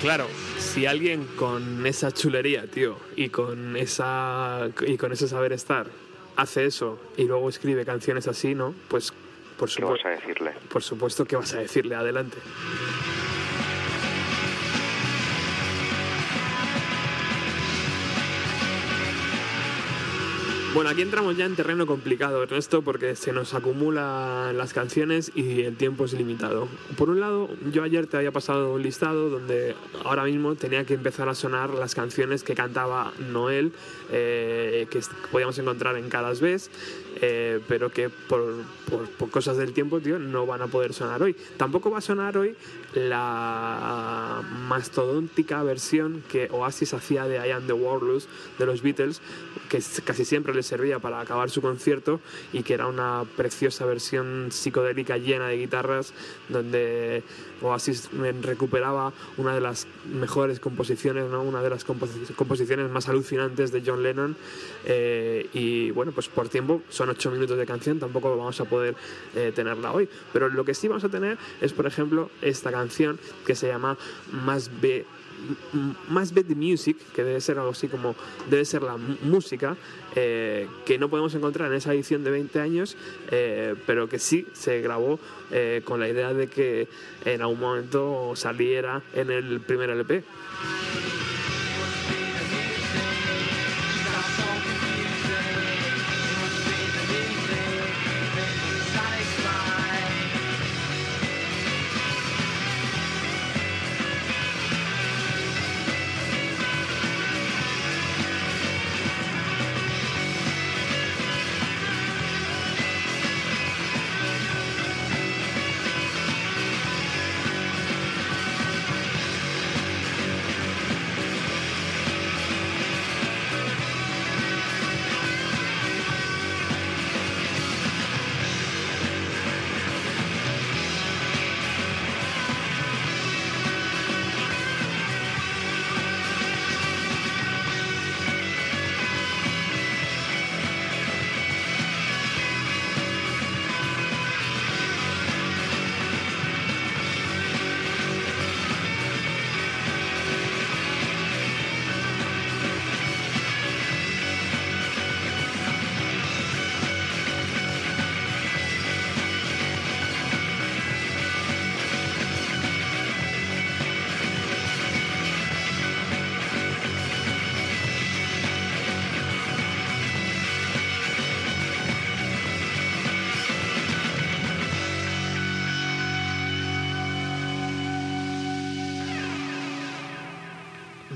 Claro, si alguien con esa chulería, tío, y con esa y con ese saber estar hace eso y luego escribe canciones así, ¿no? Pues por ¿Qué vas supuesto, a decirle? por supuesto que vas a decirle adelante. Bueno, aquí entramos ya en terreno complicado, Ernesto, porque se nos acumulan las canciones y el tiempo es limitado. Por un lado, yo ayer te había pasado un listado donde ahora mismo tenía que empezar a sonar las canciones que cantaba Noel, eh, que podíamos encontrar en cada vez, eh, pero que por, por- por cosas del tiempo, tío, no van a poder sonar hoy. Tampoco va a sonar hoy la mastodóntica versión que Oasis hacía de I Am the Warlords de los Beatles, que casi siempre les servía para acabar su concierto y que era una preciosa versión psicodélica llena de guitarras donde Oasis eh, recuperaba una de las mejores composiciones, ¿no? una de las composi- composiciones más alucinantes de John Lennon eh, y bueno, pues por tiempo son ocho minutos de canción, tampoco vamos a poder eh, tenerla hoy, pero lo que sí vamos a tener es por ejemplo esta canción que se llama Más m- más Be the Music, que debe ser algo así como debe ser la música, eh, que no podemos encontrar en esa edición de 20 años, eh, pero que sí se grabó con la idea de que en algún momento saliera en el primer LP.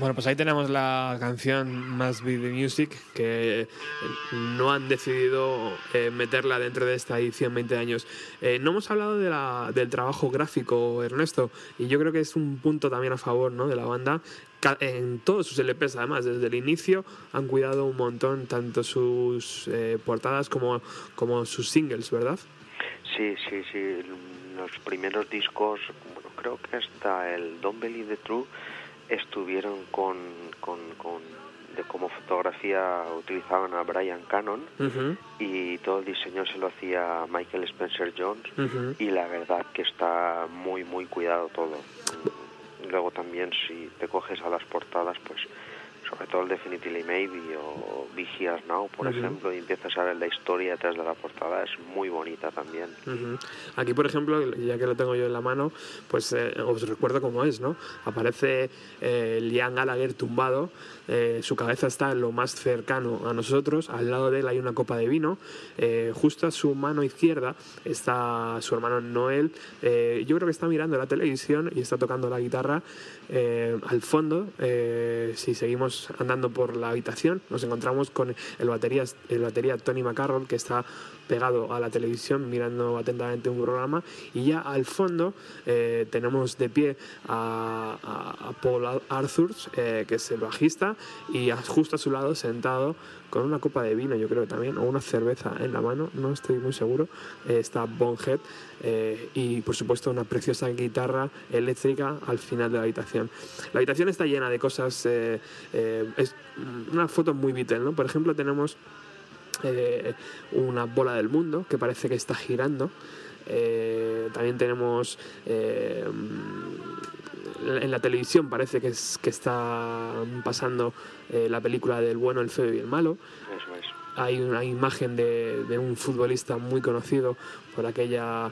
Bueno, pues ahí tenemos la canción Must Be the Music, que eh, no han decidido eh, meterla dentro de esta edición 20 años. Eh, no hemos hablado de la- del trabajo gráfico, Ernesto, y yo creo que es un punto también a favor ¿no? de la banda. En todos sus LPs, además, desde el inicio han cuidado un montón tanto sus eh, portadas como, como sus singles, ¿verdad? Sí, sí, sí. Los primeros discos, bueno, creo que hasta el Don't Believe the True estuvieron con, con, con de como fotografía utilizaban a Brian Cannon y todo el diseño se lo hacía Michael Spencer Jones y la verdad que está muy muy cuidado todo. Luego también si te coges a las portadas, pues sobre todo el Definitely Maybe o Be Here Now, por ejemplo, y empiezas a ver la historia detrás de la portada, es muy bonita también. Aquí, por ejemplo, ya que lo tengo yo en la mano, pues eh, os recuerdo cómo es, ¿no? Aparece eh, Liam Gallagher tumbado, eh, su cabeza está lo más cercano a nosotros, al lado de él hay una copa de vino, eh, justo a su mano izquierda está su hermano Noel, eh, yo creo que está mirando la televisión y está tocando la guitarra. al fondo, si seguimos andando por la habitación, nos encontramos con el batería, el batería Tony McCarroll, que está pegado a la televisión mirando atentamente un programa y ya al fondo eh, tenemos de pie a, Paul Arthur eh, que es el bajista y justo a su lado sentado con una copa de vino yo creo también o una cerveza en la mano no estoy muy seguro eh, está Bonhead eh, y por supuesto una preciosa guitarra eléctrica al final de la habitación la habitación está llena de cosas eh, es una foto muy Beatle, ¿no? Por ejemplo, tenemos eh, una bola del mundo que parece que está girando. Eh, también tenemos eh, en la televisión parece que, es, que está pasando eh, la película del bueno, el feo y el malo. Eso. Hay una imagen de, de un futbolista muy conocido por aquella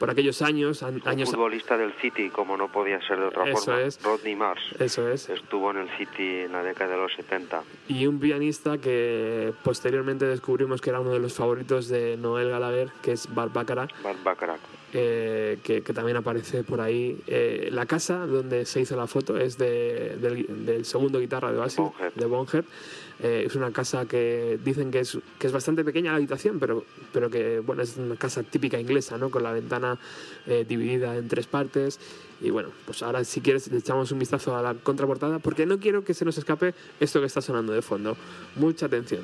por aquellos años, an- Un años futbolista del City, como no podía ser de otra Eso forma. es. Rodney Mars. eso es, Estuvo en el City en la década de los 70. y un pianista que posteriormente descubrimos que era uno de los favoritos de Noel Gallagher, que es Bart Bacharach, Bart Bacharach. eh, que, que también aparece por ahí. Eh, la casa donde se hizo la foto es de- del, del segundo guitarra de Oasis, Bonhead. de Bonhead. Eh, es una casa que dicen que es, que es bastante pequeña la habitación, pero, pero que bueno, es una casa típica inglesa, ¿no? con la ventana eh, dividida en tres partes. Y bueno, pues ahora si quieres le echamos un vistazo a la contraportada, porque no quiero que se nos escape esto que está sonando de fondo. Mucha atención.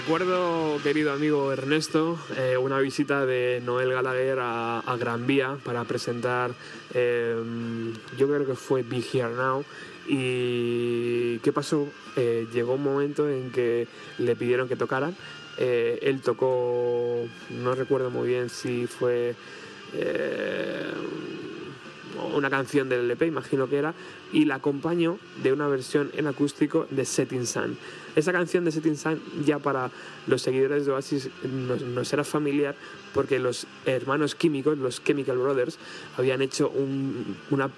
Recuerdo, querido amigo Ernesto, eh, una visita de Noel Gallagher a, Gran Vía para presentar, eh, yo creo que fue Be Here Now. ¿Y qué pasó? Eh, llegó un momento en que le pidieron que tocaran. Él tocó, no recuerdo muy bien si fue una canción del LP, imagino que era, y la acompañó de una versión en acústico de Setting Sun. Esa canción de Setting Sun ya para los seguidores de Oasis nos, nos era familiar porque los hermanos químicos, los Chemical Brothers, habían hecho un- una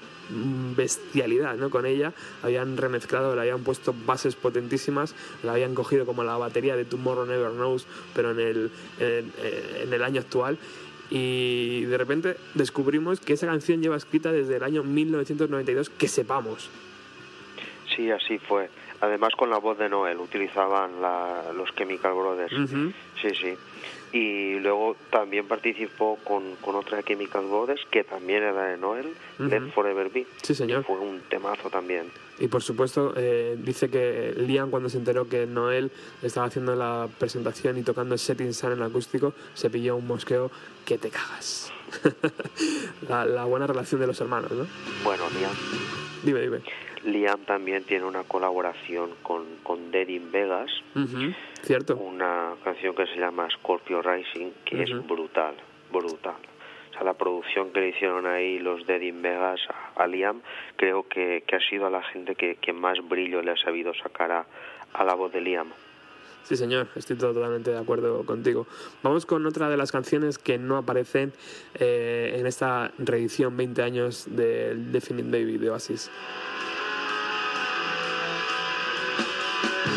bestialidad ¿no? con ella, habían remezclado, le habían puesto bases potentísimas, la habían cogido como la batería de Tomorrow Never Knows, pero en el, en el año actual y de repente descubrimos que esa canción lleva escrita desde el año 1992, que sepamos. Sí, así fue. Además con la voz de Noel utilizaban la- los Chemical Brothers. Sí, sí. Y luego también participó con, con otra de Chemical Brothers que también era de Noel. Let Forever Be. Sí, señor. Fue un temazo también. Y por supuesto, eh, dice que Liam, cuando se enteró que Noel estaba haciendo la presentación y tocando Setting Sun en acústico, se pilló un mosqueo que te cagas. la, la buena relación de los hermanos, ¿no? Bueno, Liam, Dime, dime. Liam también tiene una colaboración con, con Dead in Vegas, ¿Cierto? una canción que se llama Scorpio Rising, que es brutal, brutal. O sea, la producción que le hicieron ahí los Dead in Vegas a, a Liam, creo que, que ha sido a la gente que, que más brillo le ha sabido sacar a, a la voz de Liam. Sí, señor, estoy totalmente de acuerdo contigo. Vamos con otra de las canciones que no aparecen eh, en esta reedición 20 años del Definite Baby de Oasis. Es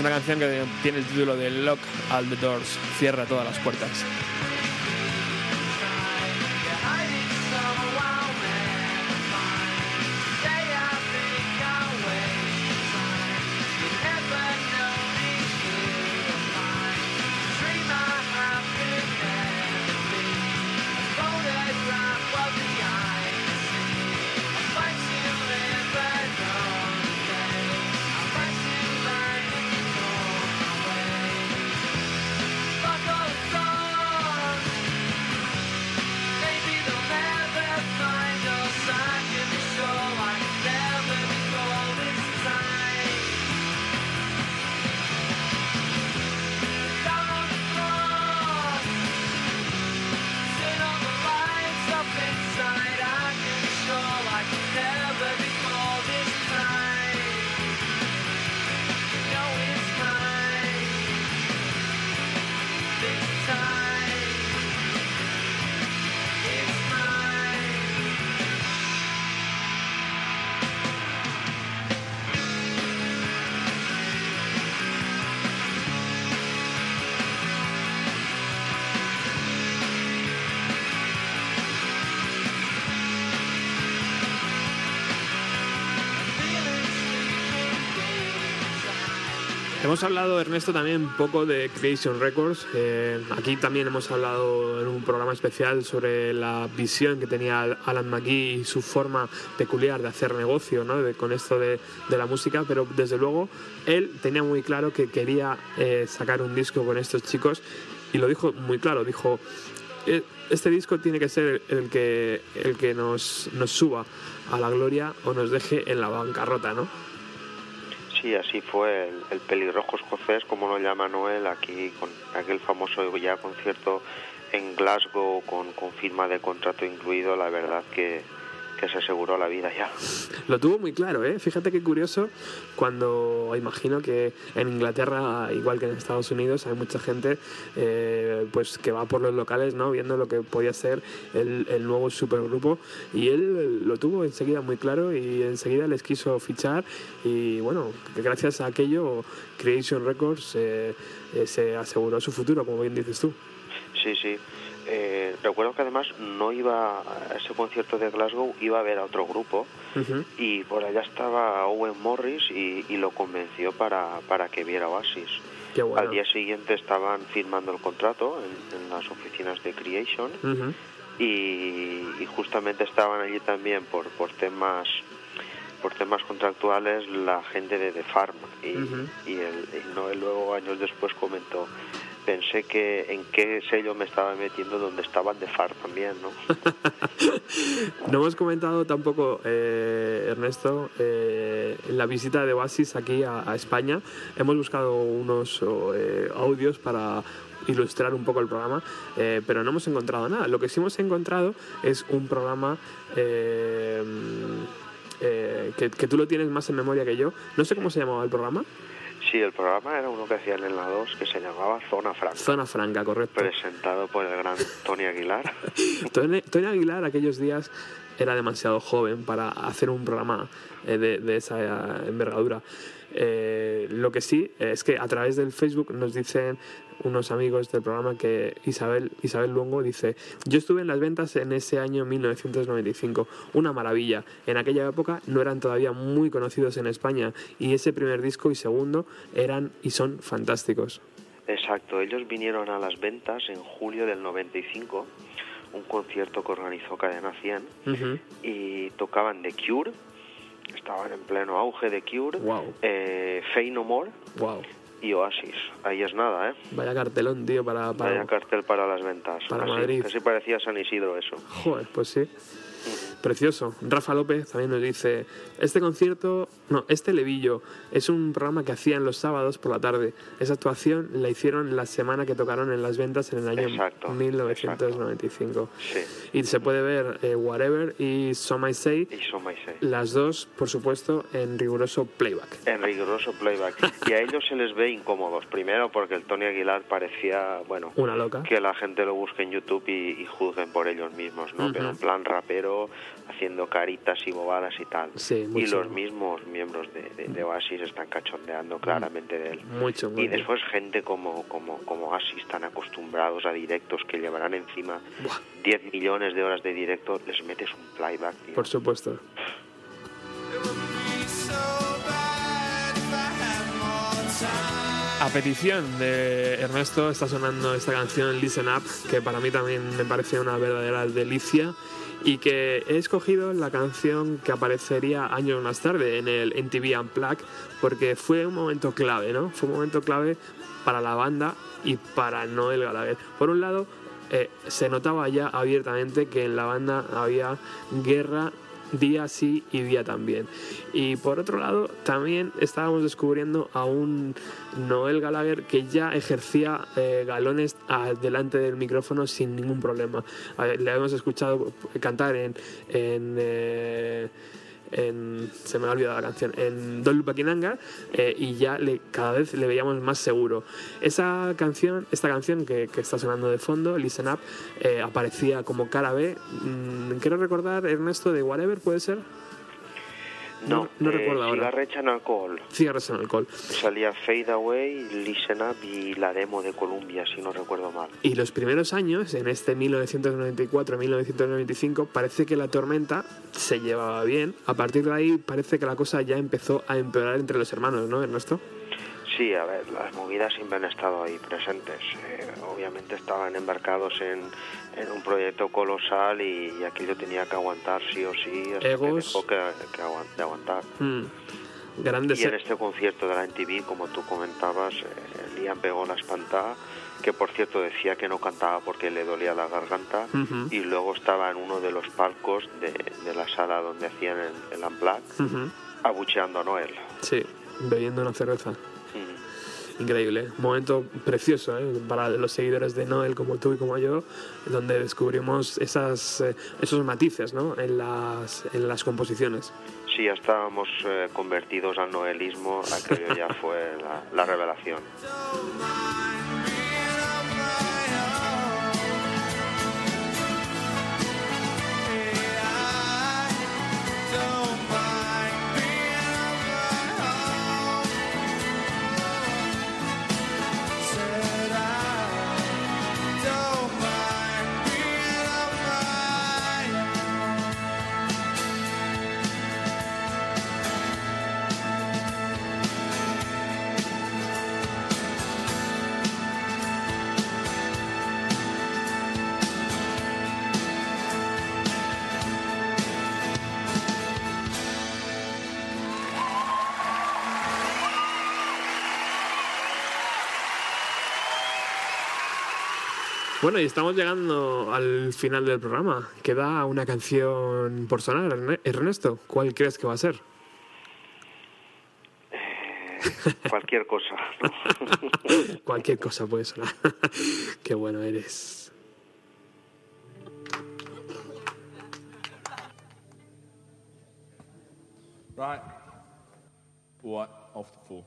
una canción que tiene el título de Lock All the Doors, cierra todas las puertas. Hemos hablado, Ernesto, también un poco de Creation Records. Eh, aquí también hemos hablado en un programa especial sobre la visión que tenía Alan McGee y su forma peculiar de hacer negocio ¿no? con esto de, de la música, pero desde luego él tenía muy claro que quería eh, sacar un disco con estos chicos y lo dijo muy claro, dijo, "Eh, este disco tiene que ser el que, el que nos, nos suba a la gloria o nos deje en la bancarrota, ¿no? Sí, así fue el, el pelirrojo escocés, como lo llama Noel, aquí con aquel famoso ya concierto en Glasgow con firma de contrato incluido, la verdad que, que se aseguró la vida ya. Lo tuvo muy claro, ¿eh? Fíjate qué curioso cuando imagino que en Inglaterra, igual que en Estados Unidos, hay mucha gente eh, pues que va por los locales, ¿no? Viendo lo que podía ser el, el nuevo supergrupo y él lo tuvo enseguida muy claro y enseguida les quiso fichar y bueno, gracias a aquello Creation Records eh, eh, se aseguró su futuro, como bien dices tú. Sí, sí. Eh, recuerdo que además no iba a ese concierto de Glasgow, iba a ver a otro grupo y por allá estaba Owen Morris y, y lo convenció para, para que viera Oasis. Bueno. Al día siguiente estaban firmando el contrato en, en las oficinas de Creation y, y justamente estaban allí también por, por temas por temas contractuales la gente de The Farm y, Ujú. y el, y Noel luego años después comentó pensé que en qué sello me estaba metiendo donde estaban The Farm también ¿no? No hemos comentado tampoco, eh, Ernesto, eh, la visita de Oasis aquí a, a España. Hemos buscado unos eh, audios para ilustrar un poco el programa, eh, pero no hemos encontrado nada. Lo que sí hemos encontrado es un programa eh, que, que tú lo tienes más en memoria que yo. No sé cómo se llamaba el programa. sí el programa era uno que hacían en la 2 que se llamaba Zona Franca Zona Franca, correcto. presentado por el gran Tony Aguilar Tony, Tony Aguilar aquellos días era demasiado joven para hacer un programa eh, de, de esa eh, envergadura. Eh, lo que sí es que a través del Facebook nos dicen unos amigos del programa que Isabel, Isabel Luongo dice, yo estuve en las ventas en ese año 1995, una maravilla. En aquella época no eran todavía muy conocidos en España y ese primer disco y segundo eran y son fantásticos. Exacto, ellos vinieron a las ventas en julio del 95, un concierto que organizó Cadena 100 Ujú. y tocaban The Cure, estaban en pleno auge de Cure, Wow. eh, Fey No More Wow. Y Oasis. Ahí es nada, ¿eh? Vaya cartelón, tío, para... para... Vaya cartel para las ventas. para Madrid. Casi parecía San Isidro eso. Joder, pues sí. Precioso. Rafa López también nos dice, este concierto, no, este levillo es un programa que hacían los sábados por la tarde. Esa actuación la hicieron la semana que tocaron en las ventas en el año Exacto, 1995. Sí, Y se puede ver eh, Whatever y So My Say, y las dos, por supuesto, en riguroso playback. En riguroso playback. Y a ellos se les ve incómodos. Primero porque el Tony Aguilar parecía, bueno, Una loca. que la gente lo busque en YouTube y, y juzguen por ellos mismos, ¿no? Ujú. Pero en plan rapero, haciendo caritas y bobadas y tal. Sí, muy y los mismos miembros de, de, de Oasis están cachondeando claramente de él. Muy chungo, Y después gente como, como, como Oasis, tan acostumbrados a directos que llevarán encima Buah. 10 millones de horas de directo, les metes un playback, tío. Por supuesto. A petición de Ernesto está sonando esta canción Listen Up, que para mí también me parece una verdadera delicia y que he escogido la canción que aparecería años más tarde en el MTV Unplugged porque fue un momento clave, ¿no? Fue un momento clave para la banda y para Noel Gallagher. Por un lado, eh, se notaba ya abiertamente que en la banda había guerra día sí y día también. Y por otro lado, también estábamos descubriendo a un Noel Gallagher que ya ejercía eh, galones delante del micrófono sin ningún problema. Le hemos escuchado cantar en... en eh, en- se me ha olvidado la canción, en Anger, eh, y ya cada vez le veíamos más seguro. Esa canción, esta canción que, que está sonando de fondo, Listen Up, eh, aparecía como cara B. Mm, quiero recordar, Ernesto, de Whatever, ¿puede ser? No, no eh, recuerdo ahora. Cigarrecha en alcohol. En alcohol. Salía Fade Away, Listen Up y la demo de Columbia, si no recuerdo mal. Y los primeros años, en este 1994-1995, parece que la tormenta se llevaba bien. A partir de ahí parece que la cosa ya empezó a empeorar entre los hermanos, ¿no, Ernesto? Sí, a ver, las movidas siempre han estado ahí presentes. Eh, obviamente estaban embarcados en, en un proyecto colosal y, y aquello tenía que aguantar sí o sí. hasta Egos. Que dejó que, que de aguantar. Mm. Grandes. Y en este concierto de la MTV, como tú comentabas, eh, Liam pegó la espantada, que por cierto decía que no cantaba porque le dolía la garganta, Ujú. y luego estaba en uno de los palcos de, de la sala donde hacían el, el Unplugged, Ujú. abucheando a Noel. Sí, bebiendo una cerveza. Increíble. Momento precioso ¿eh? para los seguidores de Noel como tú y como yo, donde descubrimos esas, eh, esos matices ¿no? en, las, en las composiciones. Sí, ya estábamos eh, convertidos al noelismo, aquello ya fue la, la revelación. Bueno, y estamos llegando al final del programa. Queda una canción por sonar, Erne- Ernesto. ¿Cuál crees que va a ser? Cualquier cosa. ¿no? Cualquier cosa puede sonar. Qué bueno eres. Right. What? Off the floor.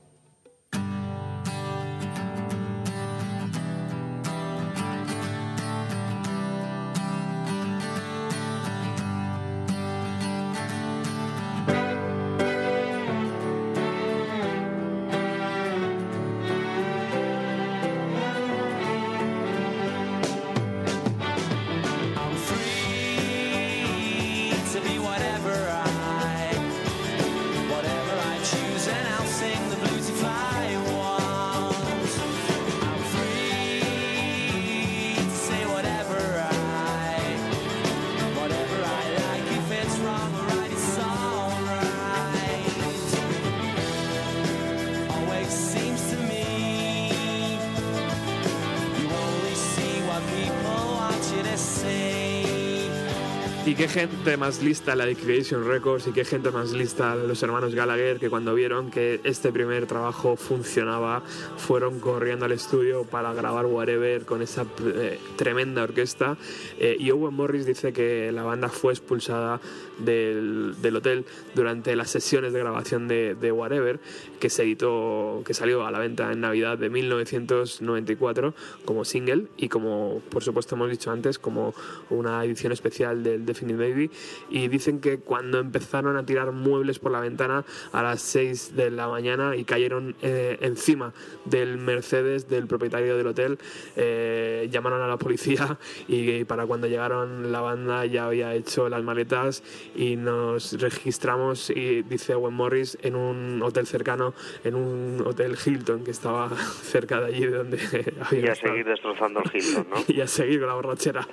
Qué gente más lista la de Creation Records y qué gente más lista los hermanos Gallagher que cuando vieron que este primer trabajo funcionaba fueron corriendo al estudio para grabar Whatever con esa eh, tremenda orquesta. Eh, y Owen Morris dice que la banda fue expulsada del, del hotel durante las sesiones de grabación de, Whatever que se editó que salió a la venta en Navidad de 1994 como single y como por supuesto hemos dicho antes como una edición especial del Definite Baby. Y dicen que cuando empezaron a tirar muebles por la ventana a las 6 de la mañana y cayeron eh, encima del Mercedes del propietario del hotel eh, llamaron a la policía y para cuando llegaron la banda ya había hecho las maletas y nos registramos y dice Owen Morris en un hotel cercano en un hotel Hilton que estaba cerca de allí de donde había Y a seguir destrozando el Hilton, ¿no? y a seguir con la borrachera.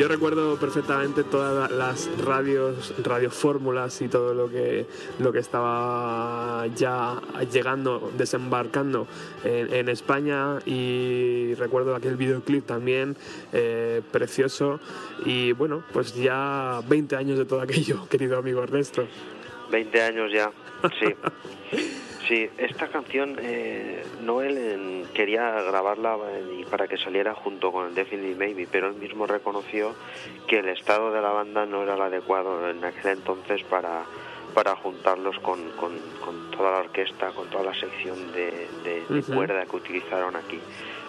Yo recuerdo perfectamente todas las radios, radiofórmulas y todo lo que, lo que estaba ya llegando, desembarcando en, en España y recuerdo aquel videoclip también eh, precioso y bueno, pues ya 20 años de todo aquello, querido amigo Ernesto. 20 años ya, sí. Sí, esta canción eh, Noel en- quería grabarla eh, y para que saliera junto con el Definitely Maybe, pero él mismo reconoció que el estado de la banda no era el adecuado en aquel entonces para, para juntarlos con, con- con toda la orquesta, con toda la sección de, de- de Ujú. cuerda que utilizaron aquí.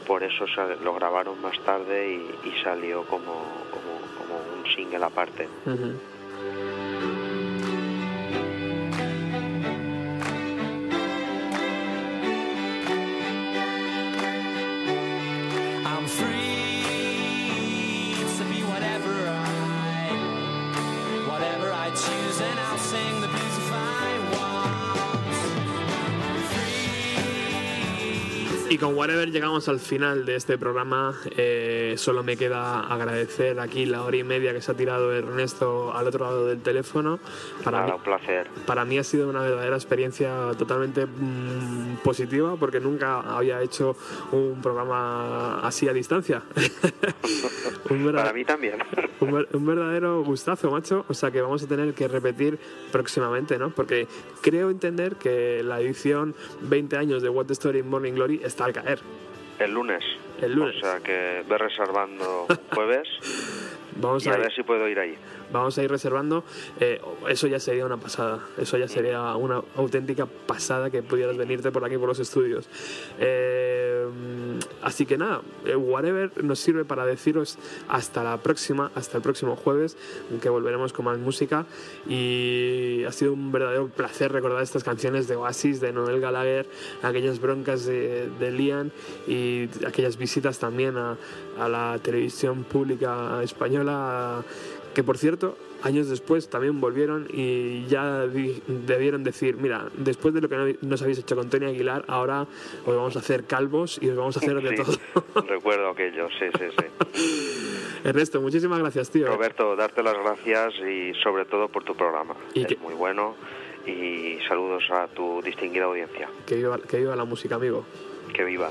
Por eso sal- lo grabaron más tarde y, y salió como, como, como un single aparte. Whatever llegamos al final de este programa. Eh, solo me queda agradecer aquí la hora y media que se ha tirado Ernesto al otro lado del teléfono. Para Nada, mí, un placer. para mí ha sido una verdadera experiencia totalmente mm, positiva porque nunca había hecho un programa así a distancia. Para mí también. un, ver- un verdadero gustazo, macho. O sea que vamos a tener que repetir próximamente, ¿no? Porque creo entender que la edición 20 años de What the Story in Morning Glory está al caer. El lunes. El lunes. O sea que ve reservando jueves Vamos y a, a ver si puedo ir ahí. Vamos a ir reservando. Eh, eso ya sería una pasada. Eso ya sería una auténtica pasada que pudieras venirte por aquí por los estudios. Eh, así que nada, eh, whatever nos sirve para deciros hasta la próxima, hasta el próximo jueves, que volveremos con más música. Y ha sido un verdadero placer recordar estas canciones de Oasis, de Noel Gallagher, aquellas broncas de, de Liam y aquellas visitas también a la televisión pública española, que por cierto, años después también volvieron y ya debieron decir, mira, después de lo que no- nos habéis hecho con Tony Aguilar, ahora os vamos a hacer calvos y os vamos a hacer de Sí, todo. recuerdo aquello, sí, sí, sí. Ernesto, muchísimas gracias, tío. Roberto, darte las gracias y sobre todo por tu programa. Y es que- muy bueno y saludos a tu distinguida audiencia. Que viva, que viva la música, amigo. Que viva.